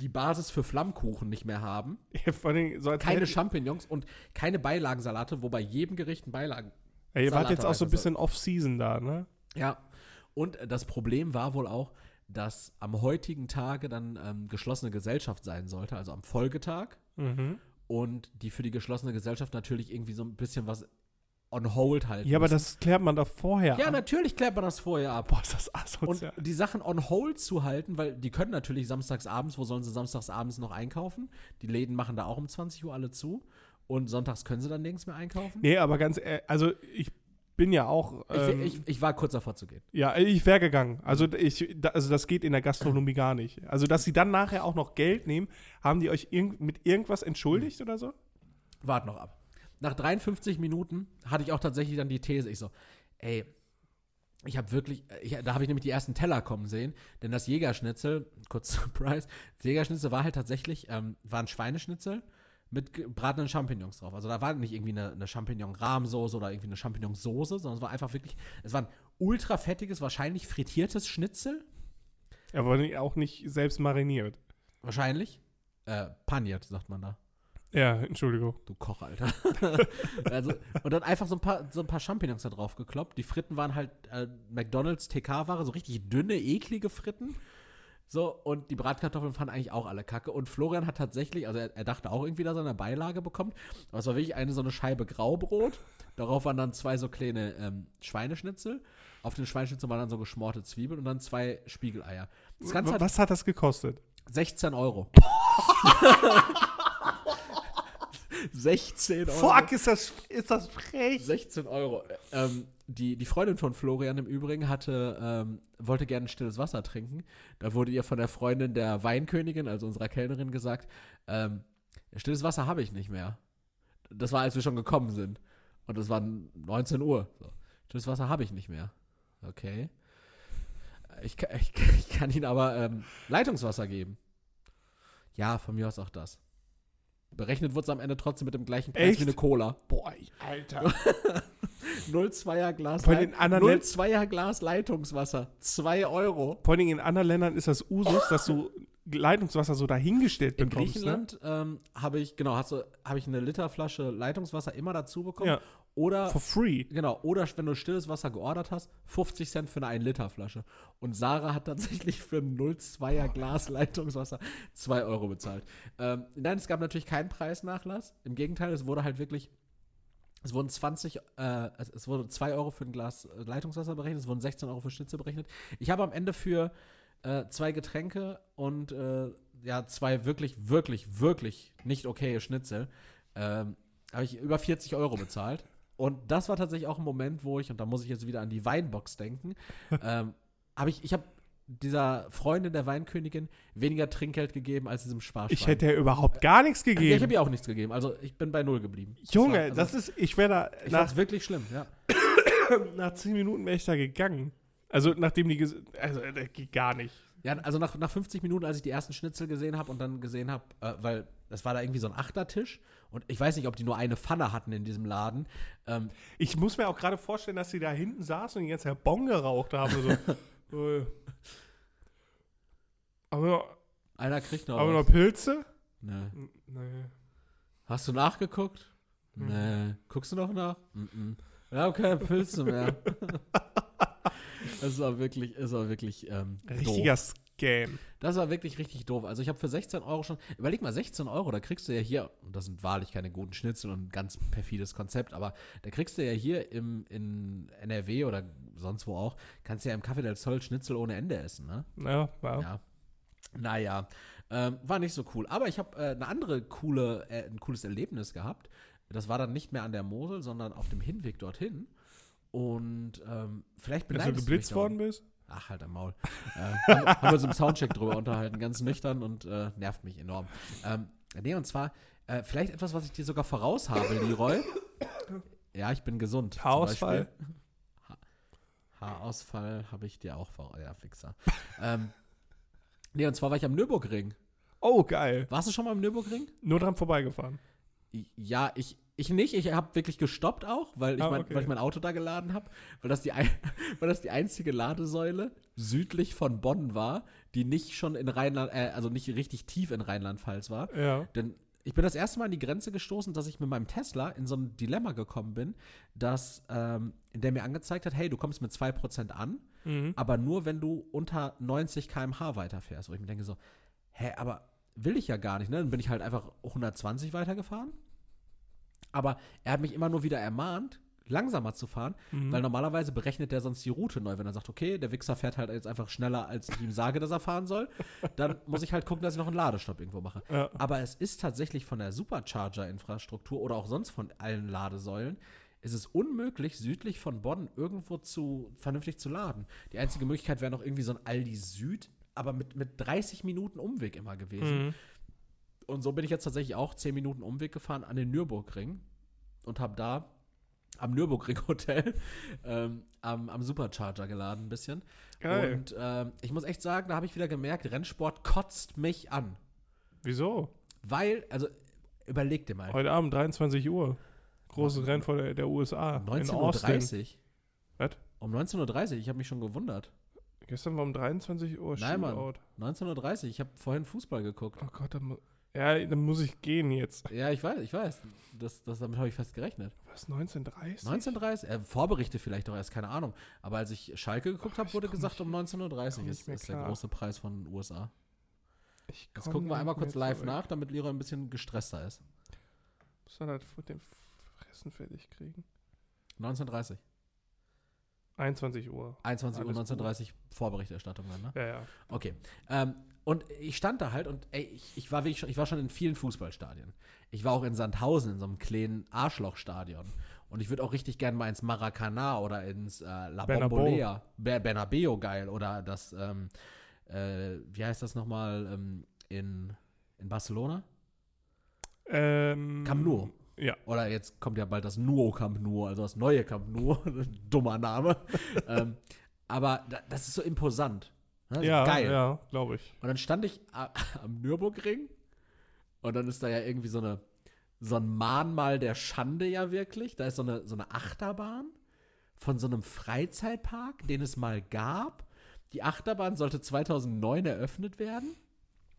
die Basis für Flammkuchen nicht mehr haben. Ja, allem, so Keine Champignons und keine Beilagensalate, wo bei jedem Gericht ein Beilagen. Ja, ihr wart jetzt auch so ein bisschen off-season da, ne? Ja. Und das Problem war wohl auch, dass am heutigen Tage dann ähm, geschlossene Gesellschaft sein sollte, also am Folgetag. Mhm. Und die für die geschlossene Gesellschaft natürlich irgendwie so ein bisschen was on hold halten. Ja, aber müssen. das klärt man doch vorher. Ja, ab. natürlich klärt man das vorher ab. Boah, ist das Und asozial. die Sachen on hold zu halten, weil die können natürlich samstags abends, wo sollen sie samstags abends noch einkaufen? Die Läden machen da auch um 20 Uhr alle zu. Und sonntags können sie dann nirgends mehr einkaufen. Nee, aber ganz ehrlich, also ich bin ja auch. Ähm, ich, ich, ich war kurz davor zu gehen. ja, ich wäre gegangen. Also, ich, also das geht in der Gastronomie gar nicht. Also, dass sie dann nachher auch noch Geld nehmen, haben die euch irg mit irgendwas entschuldigt oder so? Wart noch ab. Nach 53 Minuten hatte ich auch tatsächlich dann die These, ich so, ey, ich habe wirklich, ich, da habe ich nämlich die ersten Teller kommen sehen, denn das Jägerschnitzel, kurz Surprise, das Jägerschnitzel war halt tatsächlich, ähm, war ein Schweineschnitzel mit gebratenen Champignons drauf. Also da war nicht irgendwie eine, eine Champignon-Rahmsoße oder irgendwie eine Champignonsauce, sondern es war einfach wirklich, es war ein ultra fettiges, wahrscheinlich frittiertes Schnitzel, Er wurde auch nicht selbst mariniert. wahrscheinlich, äh, paniert, sagt man da. Ja, Entschuldigung. Du Koch, Alter. also, und dann einfach so ein paar, so ein paar Champignons da drauf gekloppt. Die Fritten waren halt äh, McDonalds TK-Ware, so richtig dünne, eklige Fritten. So, und die Bratkartoffeln fanden eigentlich auch alle kacke. Und Florian hat tatsächlich, also er, er dachte auch irgendwie, dass er eine Beilage bekommt. Aber es war wirklich eine so eine Scheibe Graubrot. Darauf waren dann zwei so kleine ähm, Schweineschnitzel. Auf den Schweineschnitzel waren dann so geschmorte Zwiebeln und dann zwei Spiegeleier. Das Ganze hat Was hat das gekostet? 16 Euro. 16 Euro. Fuck, ist das, ist das frech. 16 Euro. Ähm, die, die Freundin von Florian im Übrigen hatte, ähm, wollte gerne stilles Wasser trinken. Da wurde ihr von der Freundin der Weinkönigin, also unserer Kellnerin, gesagt, ähm, stilles Wasser habe ich nicht mehr. Das war, als wir schon gekommen sind. Und es war 19 Uhr. So. Stilles Wasser habe ich nicht mehr. Okay. Ich, ich, ich kann Ihnen aber ähm, Leitungswasser geben. Ja, von mir aus auch das. Berechnet wurde es am Ende trotzdem mit dem gleichen Preis Echt? wie eine Cola. Boah, Alter. 0,2er Glas, Bei den anderen Län- 0,2er Glas Leitungswasser. 2 Euro. Vor allem in anderen Ländern ist das Usus, dass du Leitungswasser so dahingestellt In bekommst. Ne? Griechenland ähm, habe ich, genau, hast du, habe ich eine Literflasche Leitungswasser immer dazu bekommen. Ja. Oder, For free. genau, oder wenn du stilles Wasser geordert hast, 50 Cent für eine 1 Liter Flasche. Und Sarah hat tatsächlich für ein 0,2er Glas Leitungswasser 2 Euro bezahlt. Ähm, nein, es gab natürlich keinen Preisnachlass. Im Gegenteil, es wurde halt wirklich Es wurden 20, äh, es, es wurde 2 Euro für ein Glas äh, Leitungswasser berechnet, es wurden 16 Euro für Schnitzel berechnet. Ich habe am Ende für äh, zwei Getränke und äh, ja, zwei wirklich, wirklich, wirklich nicht okaye Schnitzel, ähm, habe ich über 40 Euro bezahlt. Und das war tatsächlich auch ein Moment, wo ich, und da muss ich jetzt wieder an die Weinbox denken, ähm, habe ich, ich habe dieser Freundin der Weinkönigin weniger Trinkgeld gegeben als diesem Sparschwein. Ich hätte ja überhaupt gar nichts ja, ich gegeben. habe ihr auch nichts gegeben. Also ich bin bei null geblieben. Junge, war- also, das ist, ich wäre da, ich nach, fand's wirklich schlimm, ja. nach zehn Minuten wäre ich da gegangen. Also, nachdem die, also, das geht gar nicht. Ja, also nach, nach 50 Minuten, als ich die ersten Schnitzel gesehen habe und dann gesehen habe, äh, weil das war da irgendwie so ein Achtertisch und ich weiß nicht, ob die nur eine Pfanne hatten in diesem Laden. Ähm, Ich muss mir auch gerade vorstellen, dass sie da hinten saßen und die ganze Zeit Bon geraucht haben. So, äh, aber, noch, einer kriegt noch. aber was. noch Pilze? Nee. Nee. Hast du nachgeguckt? Mhm. Nee. Guckst du noch nach? Mhm. Ja, okay, Pilze mehr. das war wirklich, es war wirklich ähm, Richtiger doof. Scam. Das war wirklich richtig doof. Also ich habe für 16 Euro schon, überleg mal, 16 Euro, da kriegst du ja hier, und das sind wahrlich keine guten Schnitzel und ein ganz perfides Konzept, aber da kriegst du ja hier im, in NRW oder sonst wo auch, kannst du ja im Café del Sol Schnitzel ohne Ende essen, ne? Ja, war. Ja. Naja, ähm, war nicht so cool. Aber ich habe äh, eine andere coole, äh, ein cooles Erlebnis gehabt. Das war dann nicht mehr an der Mosel, sondern auf dem Hinweg dorthin. Und ähm, vielleicht Dass du geblitzt worden bist? Ach, halt am Maul. äh, haben, wir uns im Soundcheck drüber unterhalten, ganz nüchtern und äh, nervt mich enorm. Ähm, nee, und zwar äh, vielleicht etwas, was ich dir sogar voraus habe, Leroy. Ja, ich bin gesund. Haarausfall? Ha Haarausfall habe ich dir auch voraus. Ja, Fixer. ähm, nee, und zwar war ich am Nürburgring. Oh, geil. Warst du schon mal am Nürburgring? Nur dran vorbeigefahren. Ja, ich, ich nicht. Ich habe wirklich gestoppt auch, weil ich, Ah, mein, okay. weil ich mein Auto da geladen habe. Weil, das die ein- weil das die einzige Ladesäule südlich von Bonn war, die nicht schon in Rheinland, äh, also nicht richtig tief in Rheinland-Pfalz war. Ja. Denn ich bin das erste Mal an die Grenze gestoßen, dass ich mit meinem Tesla in so ein Dilemma gekommen bin, dass ähm, der mir angezeigt hat, hey, du kommst mit 2% an, Mhm. aber nur wenn du unter 90 km/h weiterfährst. Wo ich mir denke so, hä, aber will ich ja gar nicht, ne? Dann bin ich halt einfach 120 weitergefahren. Aber er hat mich immer nur wieder ermahnt, langsamer zu fahren, Mhm. weil normalerweise berechnet der sonst die Route neu. Wenn er sagt, okay, der Wichser fährt halt jetzt einfach schneller, als ich ihm sage, dass er fahren soll, dann muss ich halt gucken, dass ich noch einen Ladestopp irgendwo mache. Ja. Aber es ist tatsächlich von der Supercharger-Infrastruktur oder auch sonst von allen Ladesäulen, ist es unmöglich, südlich von Bonn irgendwo zu vernünftig zu laden. Die einzige Möglichkeit wäre noch irgendwie so ein Aldi Süd, aber mit, mit 30 Minuten Umweg immer gewesen. Mhm. Und so bin ich jetzt tatsächlich auch 10 Minuten Umweg gefahren an den Nürburgring und habe da am Nürburgring Hotel ähm, am, am Supercharger geladen ein bisschen. Geil. Und ähm, ich muss echt sagen, da habe ich wieder gemerkt, Rennsport kotzt mich an. Wieso? Weil, also überleg dir mal. Heute Abend, 23 Uhr. Großes Rennen vor der, der USA. in Austin. 19.30 Uhr. Was? Um 19.30 Uhr, ich habe mich schon gewundert. Gestern war um 23 Uhr Nein, Mann. Shootout. 19.30 Uhr, ich habe vorhin Fußball geguckt. Oh Gott, dann, ja, dann muss ich gehen jetzt. Ja, ich weiß, ich weiß. Das, das, damit habe ich fest gerechnet. Was, 1930? 19.30 Uhr? Äh, Vorberichte vielleicht doch erst, keine Ahnung. Aber als ich Schalke geguckt habe, wurde gesagt, nicht- um 19.30 Uhr ist, ist der große Preis von den USA. Ich Jetzt gucken wir einmal kurz live zurück. nach, damit Leroy ein bisschen gestresster ist. Muss dann halt mit dem Fressen fertig kriegen. 19.30 Uhr. 21 Uhr. 21 Uhr, Alles gut. 19.30 Uhr Vorberichterstattung dann, ne? Ja, ja. Okay. Ähm, und ich stand da halt und ey, ich, ich, war wirklich schon, ich war schon in vielen Fußballstadien. Ich war auch in Sandhausen in so einem kleinen Arschlochstadion. Und ich würde auch richtig gerne mal ins Maracana oder ins äh, La. Bombolea. Ber Bernabeo geil. Oder das, ähm, äh, wie heißt das nochmal ähm, in, in Barcelona? Ähm, Camp Nou. Ja. Oder jetzt kommt ja bald das Nuo Camp Nou, also das neue Camp Nou. Dummer Name. ähm, aber da, das ist so imposant. Ne? So Ja, geil. ja, glaube ich. Und dann stand ich am Nürburgring und dann ist da ja irgendwie so eine so ein Mahnmal der Schande ja wirklich. Da ist so eine, so eine Achterbahn von so einem Freizeitpark, den es mal gab. Die Achterbahn sollte 2009 eröffnet werden,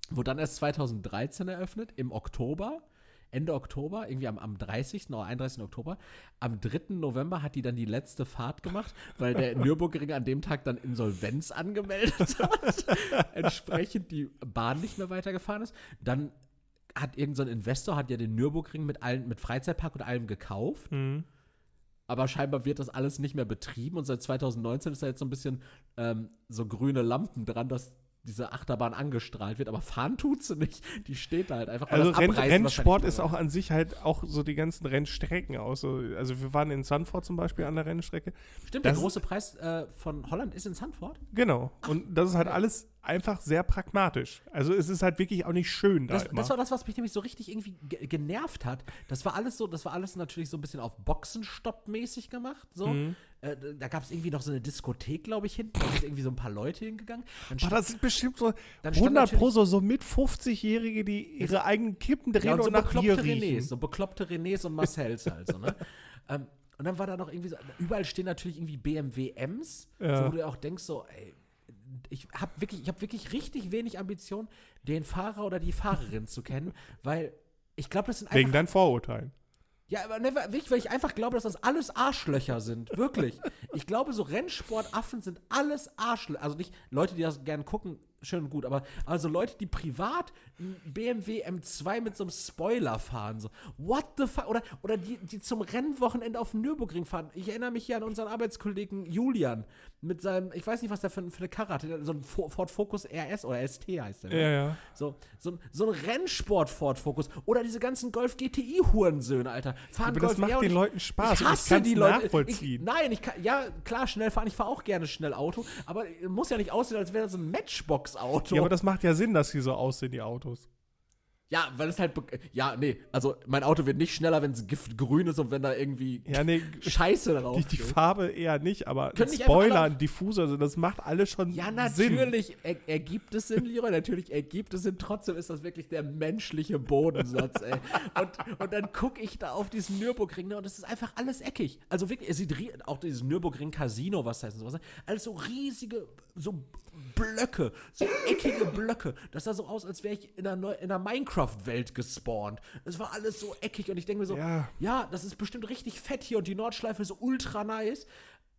wurde dann erst 2013 eröffnet, im Oktober. Ende Oktober, irgendwie am, am 30. oder 31. Oktober. Am 3. November hat die dann die letzte Fahrt gemacht, weil der Nürburgring an dem Tag dann Insolvenz angemeldet hat. Entsprechend die Bahn nicht mehr weitergefahren ist. Dann hat irgendein so ein Investor hat ja den Nürburgring mit allen, mit Freizeitpark und allem gekauft. Mhm. Aber scheinbar wird das alles nicht mehr betrieben und seit 2019 ist da jetzt so ein bisschen ähm, so grüne Lampen dran, dass diese Achterbahn angestrahlt wird, aber fahren tut sie nicht. Die steht da halt einfach. Also Renn, Rennsport ist auch an sich halt auch so die ganzen Rennstrecken aus. So, also wir waren in Sanford zum Beispiel an der Rennstrecke. Stimmt, das der große Preis äh, von Holland ist in Sanford. Genau. Und das ist halt alles einfach sehr pragmatisch. Also es ist halt wirklich auch nicht schön da Das, immer. das war das, was mich nämlich so richtig irgendwie ge genervt hat. Das war alles so, das war alles natürlich so ein bisschen auf Boxenstopp-mäßig gemacht. So. Mhm. Äh, da gab es irgendwie noch so eine Diskothek, glaube ich, hinten. Da sind irgendwie so ein paar Leute hingegangen. Dann Boah, das sind bestimmt so Dann stand 100 pro so, so mit 50-Jährige, die ihre eigenen Kippen drehen Ja, und und, so nach Bier bekloppte riechen. Renés, so bekloppte Renés und Marcells halt so, ne? ähm, und dann war da noch irgendwie so, überall stehen natürlich irgendwie BMW Ms, Ja. so, wo du auch denkst so, ey, ich habe wirklich, ich habe wirklich richtig wenig Ambition, den Fahrer oder die Fahrerin zu kennen, weil ich glaube, das sind einfach Wegen deinen Vorurteilen. ja, aber ne, wirklich, weil ich einfach glaube, dass das alles Arschlöcher sind. Wirklich. ich glaube, so Rennsportaffen sind alles Arschlöcher. Also nicht Leute, die das gerne gucken, schön und gut. Aber also Leute, die privat BMW M2 mit so einem Spoiler fahren, so, what the fuck? Oder, oder die, die zum Rennwochenende auf den Nürburgring fahren. Ich erinnere mich hier an unseren Arbeitskollegen Julian mit seinem, ich weiß nicht, was der für, für eine Karre hatte, so ein Ford Focus RS oder ST heißt der. ne? Ja, ja. So, so, so ein Rennsport Ford Focus. Oder diese ganzen Golf GTI-Hurensöhne, Alter. Fahren Aber das Golf macht R und den ich- Leuten Spaß Ich ich hasse kann's die Leute. nachvollziehen. Ich, nein, ich kann, ja, klar, schnell fahren. Ich fahre auch gerne schnell Auto. Aber muss ja nicht aussehen, als wäre das ein Matchbox-Auto. Ja, aber das macht ja Sinn, dass die so aussehen, die Autos. Ja, weil es halt. Ja, nee. Also, mein Auto wird nicht schneller, wenn es giftgrün ist und wenn da irgendwie Ja, nee, Scheiße drauf die, die steht. Farbe eher nicht, aber Können Spoiler, ein Diffuser, also das macht alles schon Ja, Sinn. natürlich er, ergibt es Sinn, Leroy. Natürlich ergibt es Sinn. Trotzdem ist das wirklich der menschliche Bodensatz, ey. Und, und dann gucke ich da auf diesen Nürburgring ne, und es ist einfach alles eckig. Also wirklich, es sieht auch dieses Nürburgring Casino, was heißt sowas, ne? alles so riesige, so Blöcke, so eckige Blöcke. Das sah so aus, als wäre ich in einer, einer Minecraft-Welt gespawnt. Es war alles so eckig und ich denke mir so, Ja. ja, das ist bestimmt richtig fett hier und die Nordschleife ist ultra nice.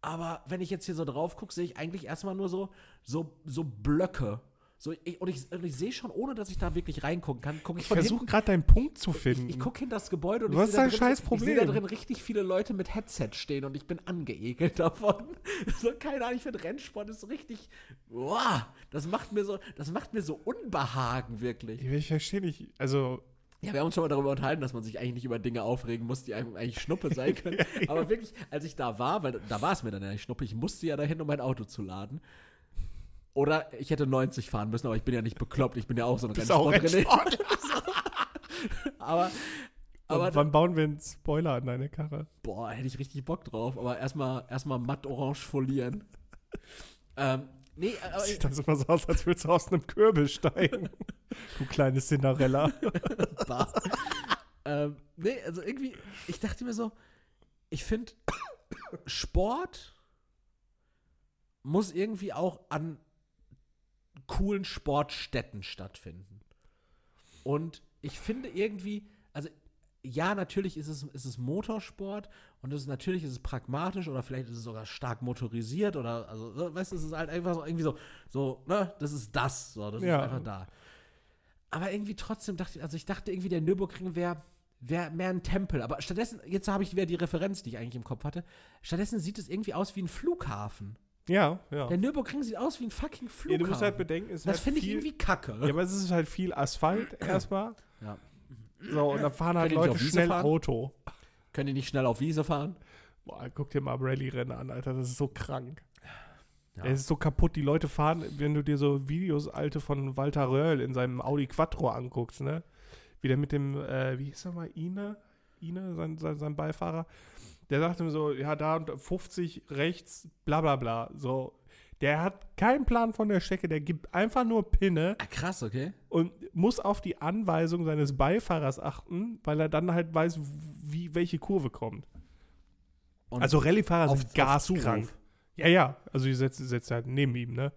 Aber wenn ich jetzt hier so drauf gucke, sehe ich eigentlich erstmal nur so, so, so Blöcke. So, ich, und ich, und ich sehe schon, ohne dass ich da wirklich reingucken kann, gucke ich Ich versuche gerade deinen Punkt zu finden. Ich gucke hinter das Gebäude und Du ich sehe da ein drin- Ich sehe da drin richtig viele Leute mit Headset stehen und ich bin angeekelt davon. So, keine Ahnung, ich finde Rennsport ist so richtig. Wow, das macht mir so, das macht mir so Unbehagen, wirklich. ich verstehe nicht, also Ja, wir haben uns schon mal darüber unterhalten, dass man sich eigentlich nicht über Dinge aufregen muss, die einem eigentlich Schnuppe sein können. Aber wirklich, als ich da war, weil da war es mir dann ja nicht Schnuppe, ich musste ja dahin, um mein Auto zu laden. Oder ich hätte 90 fahren müssen, aber ich bin ja nicht bekloppt, ich bin ja auch so ein bist auch Rennsport. aber, aber Und wann bauen wir einen Spoiler an deine Karre? boah, hätte ich richtig Bock drauf. Aber erstmal erstmal matt orange folieren. ähm, nee, aber, Sieht das immer so aus, als würdest du aus einem Kürbel steigen. du kleines Cinderella. Bah. ähm, nee, also irgendwie, ich dachte mir so, ich finde, Sport muss irgendwie auch an coolen Sportstätten stattfinden. Und ich finde irgendwie, also ja, natürlich ist es, ist es Motorsport und es ist, natürlich ist es pragmatisch oder vielleicht ist es sogar stark motorisiert oder, also, so, weißt du, es ist halt einfach so, irgendwie so, so, ne, das ist das, so, das Ja. ist einfach da. Aber irgendwie trotzdem dachte ich, also ich dachte irgendwie, der Nürburgring wäre wär mehr ein Tempel. Aber stattdessen, jetzt habe ich wieder die Referenz, die ich eigentlich im Kopf hatte. Stattdessen sieht es irgendwie aus wie ein Flughafen. Ja, ja. Der Nürburgring sieht aus wie ein fucking ja Flughafen. du musst halt bedenken, es ist das halt finde ich viel, irgendwie kacke. Ja, aber es ist halt viel Asphalt erstmal. Ja. So, und da fahren halt Leute schnell fahren? Auto. Können die nicht schnell auf Wiese fahren? Boah, guck dir mal Rallye-Rennen an, Alter, das ist so krank. Ja. Es ist so kaputt, die Leute fahren, wenn du dir so Videos alte von Walter Röhrl in seinem Audi Quattro anguckst, ne? Wie der mit dem, äh, wie hieß er mal, Ine? Ine, sein, sein, sein Beifahrer. Der sagte mir so, ja, da und 50 rechts, bla bla bla. So, der hat keinen Plan von der Strecke, der gibt einfach nur Pinne Ah, krass, okay. und muss auf die Anweisung seines Beifahrers achten, weil er dann halt weiß, wie welche Kurve kommt. Und also Rallyefahrer auf- sind gaskrank. Ja, ja, also die setzt, setzt halt neben ihm, ne?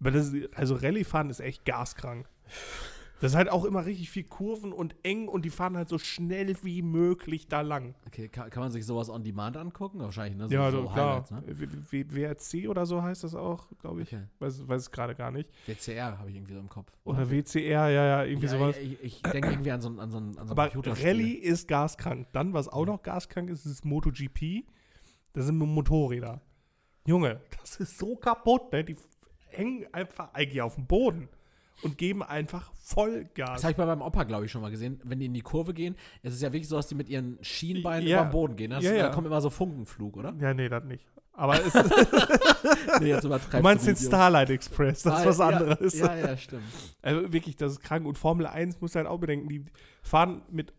Aber das, also Rallye-Fahren ist echt gaskrank. Das ist halt auch immer richtig viel Kurven und eng und die fahren halt so schnell wie möglich da lang. Okay, kann, kann man sich sowas on demand angucken? Wahrscheinlich, ne? So, ja, so klar. Ne? WRC oder so heißt das auch, glaube ich. Okay. Weiß, weiß es gerade gar nicht. WCR habe ich irgendwie so im Kopf. Oder WCR, ja, ja, irgendwie ja, sowas. Ich, ich denke irgendwie an so, ein- an so, an so Aber. Rallye ist gaskrank. Dann, was auch noch gaskrank ist, ist MotoGP. Das sind nur Motorräder. Junge, das ist so kaputt, ne? Die hängen einfach eigentlich auf dem Boden und geben einfach Vollgas. Das habe ich bei meinem Opa, glaube ich, schon mal gesehen. Wenn die in die Kurve gehen, ist es ja wirklich so, dass die mit ihren Schienbeinen Ja. über den Boden gehen. Das, Ja, ja. Da kommt immer so Funkenflug, oder? Ja, nee, das nicht. Aber es, nee, jetzt du meinst den. Starlight Express, das ist Ah, was anderes. Ja, ja, stimmt. Also wirklich, das ist krank. Und Formel 1 muss halt auch bedenken, die fahren mit,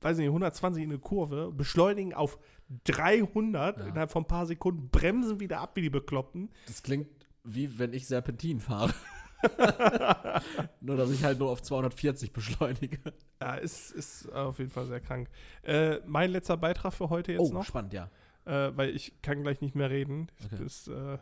weiß nicht, 120 in eine Kurve, beschleunigen auf 300 Ja. innerhalb von ein paar Sekunden, bremsen wieder ab wie die Bekloppten. Das klingt wie wenn ich Serpentin fahre. nur, dass ich halt nur auf 240 beschleunige. Ja, ist, ist auf jeden Fall sehr krank. Äh, mein letzter Beitrag für heute jetzt oh, noch, spannend, ja. äh, weil ich kann gleich nicht mehr reden. Ich Okay. bis, äh,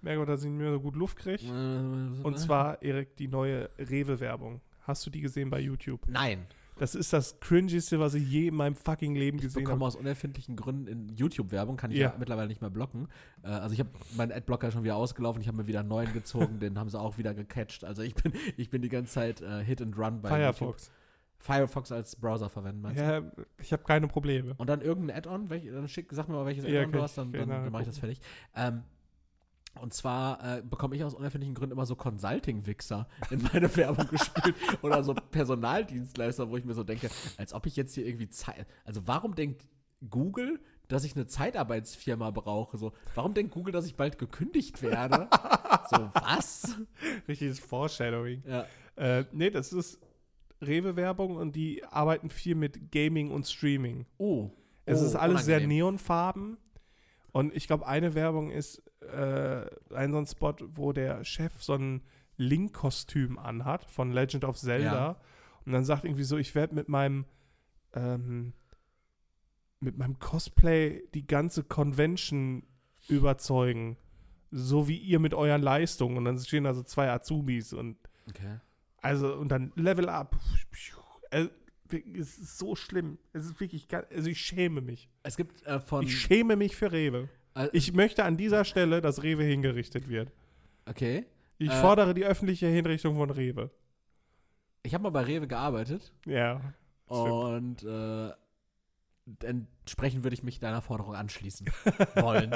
merke, dass ich nicht mehr so gut Luft kriege. Und Und zwar, Erik, die neue Rewe-Werbung. Hast du die gesehen bei YouTube? Nein. Das ist das cringigste, was ich je in meinem fucking Leben Ich gesehen bekomme habe. aus unerfindlichen Gründen in YouTube-Werbung, kann ich Ja. ja. mittlerweile nicht mehr blocken. Äh, also ich habe meinen Adblocker schon wieder ausgelaufen, ich habe mir wieder einen neuen gezogen, den haben sie auch wieder gecatcht. Also ich bin, ich bin die ganze Zeit äh, Hit and Run bei YouTube. Firefox. Firefox als Browser verwenden, meinst du? Ja, ich habe keine Probleme. Und dann irgendein Add-on, dann schick, sag mir mal, welches Ja, Add-on du hast, dann, ich dann, dann mache ich das fertig. Ähm, und zwar äh, bekomme ich aus unerfindlichen Gründen immer so Consulting-Wichser in meine Werbung gespielt oder so Personaldienstleister, wo ich mir so denke, als ob ich jetzt hier irgendwie Zeit. Also warum denkt Google, dass ich eine Zeitarbeitsfirma brauche? So, warum denkt Google, dass ich bald gekündigt werde? so, was? Richtiges Foreshadowing. Ja. Äh, nee, das ist Rewe-Werbung und die arbeiten viel mit Gaming und Streaming. Oh. Es oh, ist alles sehr unangenehm. neonfarben. Und ich glaube, eine Werbung ist äh, ein so ein Spot, wo der Chef so ein Link-Kostüm anhat von Legend of Zelda. Ja. Und dann sagt irgendwie so, ich werde mit meinem ähm, mit meinem Cosplay die ganze Convention überzeugen. So wie ihr mit euren Leistungen. Und dann stehen da so zwei Azubis und Okay. also, und dann Level up. Also, es ist so schlimm. Es ist wirklich, also ich schäme mich. Es gibt äh, von. Ich schäme mich für Rewe. Äh, Ich möchte an dieser Stelle, dass Rewe hingerichtet wird. okay. Ich Äh. fordere die öffentliche Hinrichtung von Rewe. Ich habe mal bei Rewe gearbeitet. Ja. Und äh, entsprechend würde ich mich deiner Forderung anschließen wollen.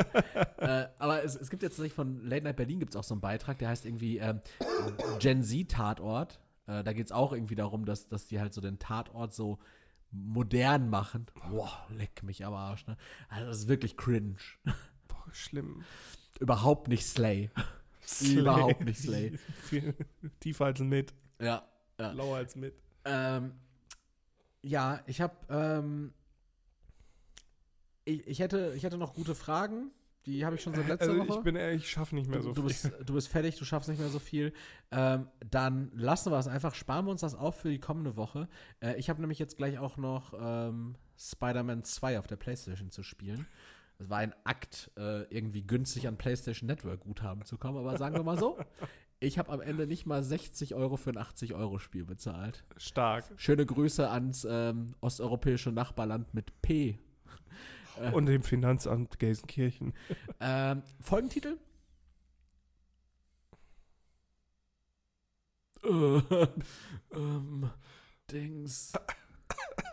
äh, aber es, es gibt jetzt tatsächlich von Late Night Berlin gibt es auch so einen Beitrag, der heißt irgendwie ähm, Gen Z-Tatort. Äh, da geht es auch irgendwie darum, dass, dass die halt so den Tatort so modern machen. Boah, leck mich am Arsch, ne? Also das ist wirklich cringe. Boah, schlimm. Überhaupt nicht Slay. Überhaupt nicht Slay. Tiefer als mit. Ja. ja. Lauer als mit. Ähm, ja, ich habe, ähm, ich, ich, hätte, ich hätte noch gute Fragen. Die habe ich schon seit letzter Also Woche. ich bin ehrlich, ich schaffe nicht mehr du, so du, viel. bist, du bist fertig, du schaffst nicht mehr so viel. Ähm, dann lassen wir es einfach, sparen wir uns das auf für die kommende Woche. Äh, ich habe nämlich jetzt gleich auch noch ähm, Spider-Man 2 auf der Playstation zu spielen. Es war ein Akt, äh, irgendwie günstig an PlayStation Network Guthaben zu kommen, aber sagen wir mal so, ich habe am Ende nicht mal 60 Euro für ein 80-Euro-Spiel bezahlt. Stark. Schöne Grüße ans ähm, osteuropäische Nachbarland mit P. Und dem Finanzamt Gelsenkirchen. Ähm, Folgentitel? Äh, ähm, Dings.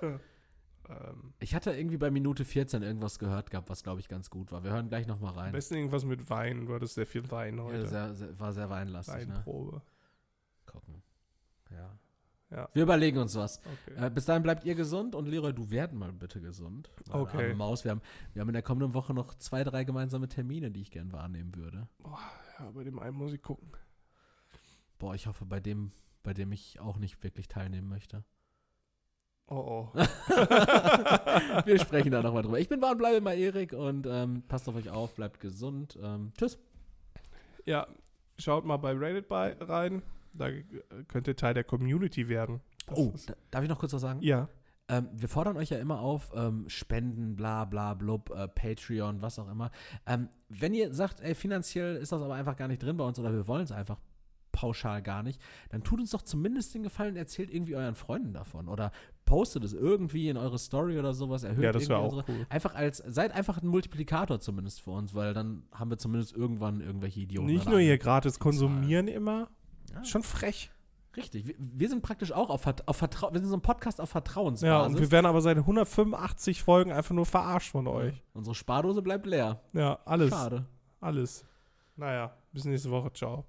Ähm, Ich hatte irgendwie bei Minute 14 irgendwas gehört gehabt, was glaube ich ganz gut war. Wir hören gleich nochmal am rein. besten irgendwas mit Wein. Du hattest sehr viel Wein Ja, heute. sehr, sehr, war sehr weinlastig, ne? Weinprobe. Gucken. Ja. Ja. Wir überlegen uns was. Okay. Äh, bis dahin bleibt ihr gesund und Leroy, du werden mal bitte gesund. Okay. Maus, wir haben, wir haben in der kommenden Woche noch zwei, drei gemeinsame Termine, die ich gern wahrnehmen würde. ja, bei dem einen muss ich gucken. Boah, ich hoffe, bei dem, bei dem ich auch nicht wirklich teilnehmen möchte. Oh, oh. Wir sprechen da nochmal drüber. Ich bin warm, bleibe mal Erik und ähm, passt auf euch auf, bleibt gesund. Ähm, tschüss. Ja, schaut mal bei Reddit bei rein. Da könnt ihr Teil der Community werden. Das Oh, darf ich noch kurz was sagen? Ja. Ähm, wir fordern euch ja immer auf, ähm, Spenden, bla bla blub, äh, Patreon, was auch immer. Ähm, wenn ihr sagt, ey, finanziell ist das aber einfach gar nicht drin bei uns oder wir wollen es einfach pauschal gar nicht, dann tut uns doch zumindest den Gefallen, erzählt irgendwie euren Freunden davon oder postet es irgendwie in eure Story oder sowas, erhöht Ja, das irgendwie auch unsere, cool. Einfach als, seid einfach ein Multiplikator zumindest für uns, weil dann haben wir zumindest irgendwann irgendwelche Idioten. Nicht nur hier anderen gratis konsumieren immer. Ja. Schon frech. Richtig, wir, wir sind praktisch auch auf, auf Vertrauen, wir sind so ein Podcast auf Vertrauensbasis. Ja, und wir werden aber seit 185 Folgen einfach nur verarscht von euch. Unsere Spardose bleibt leer. Ja, alles. Schade. Alles. Naja, bis nächste Woche. Ciao.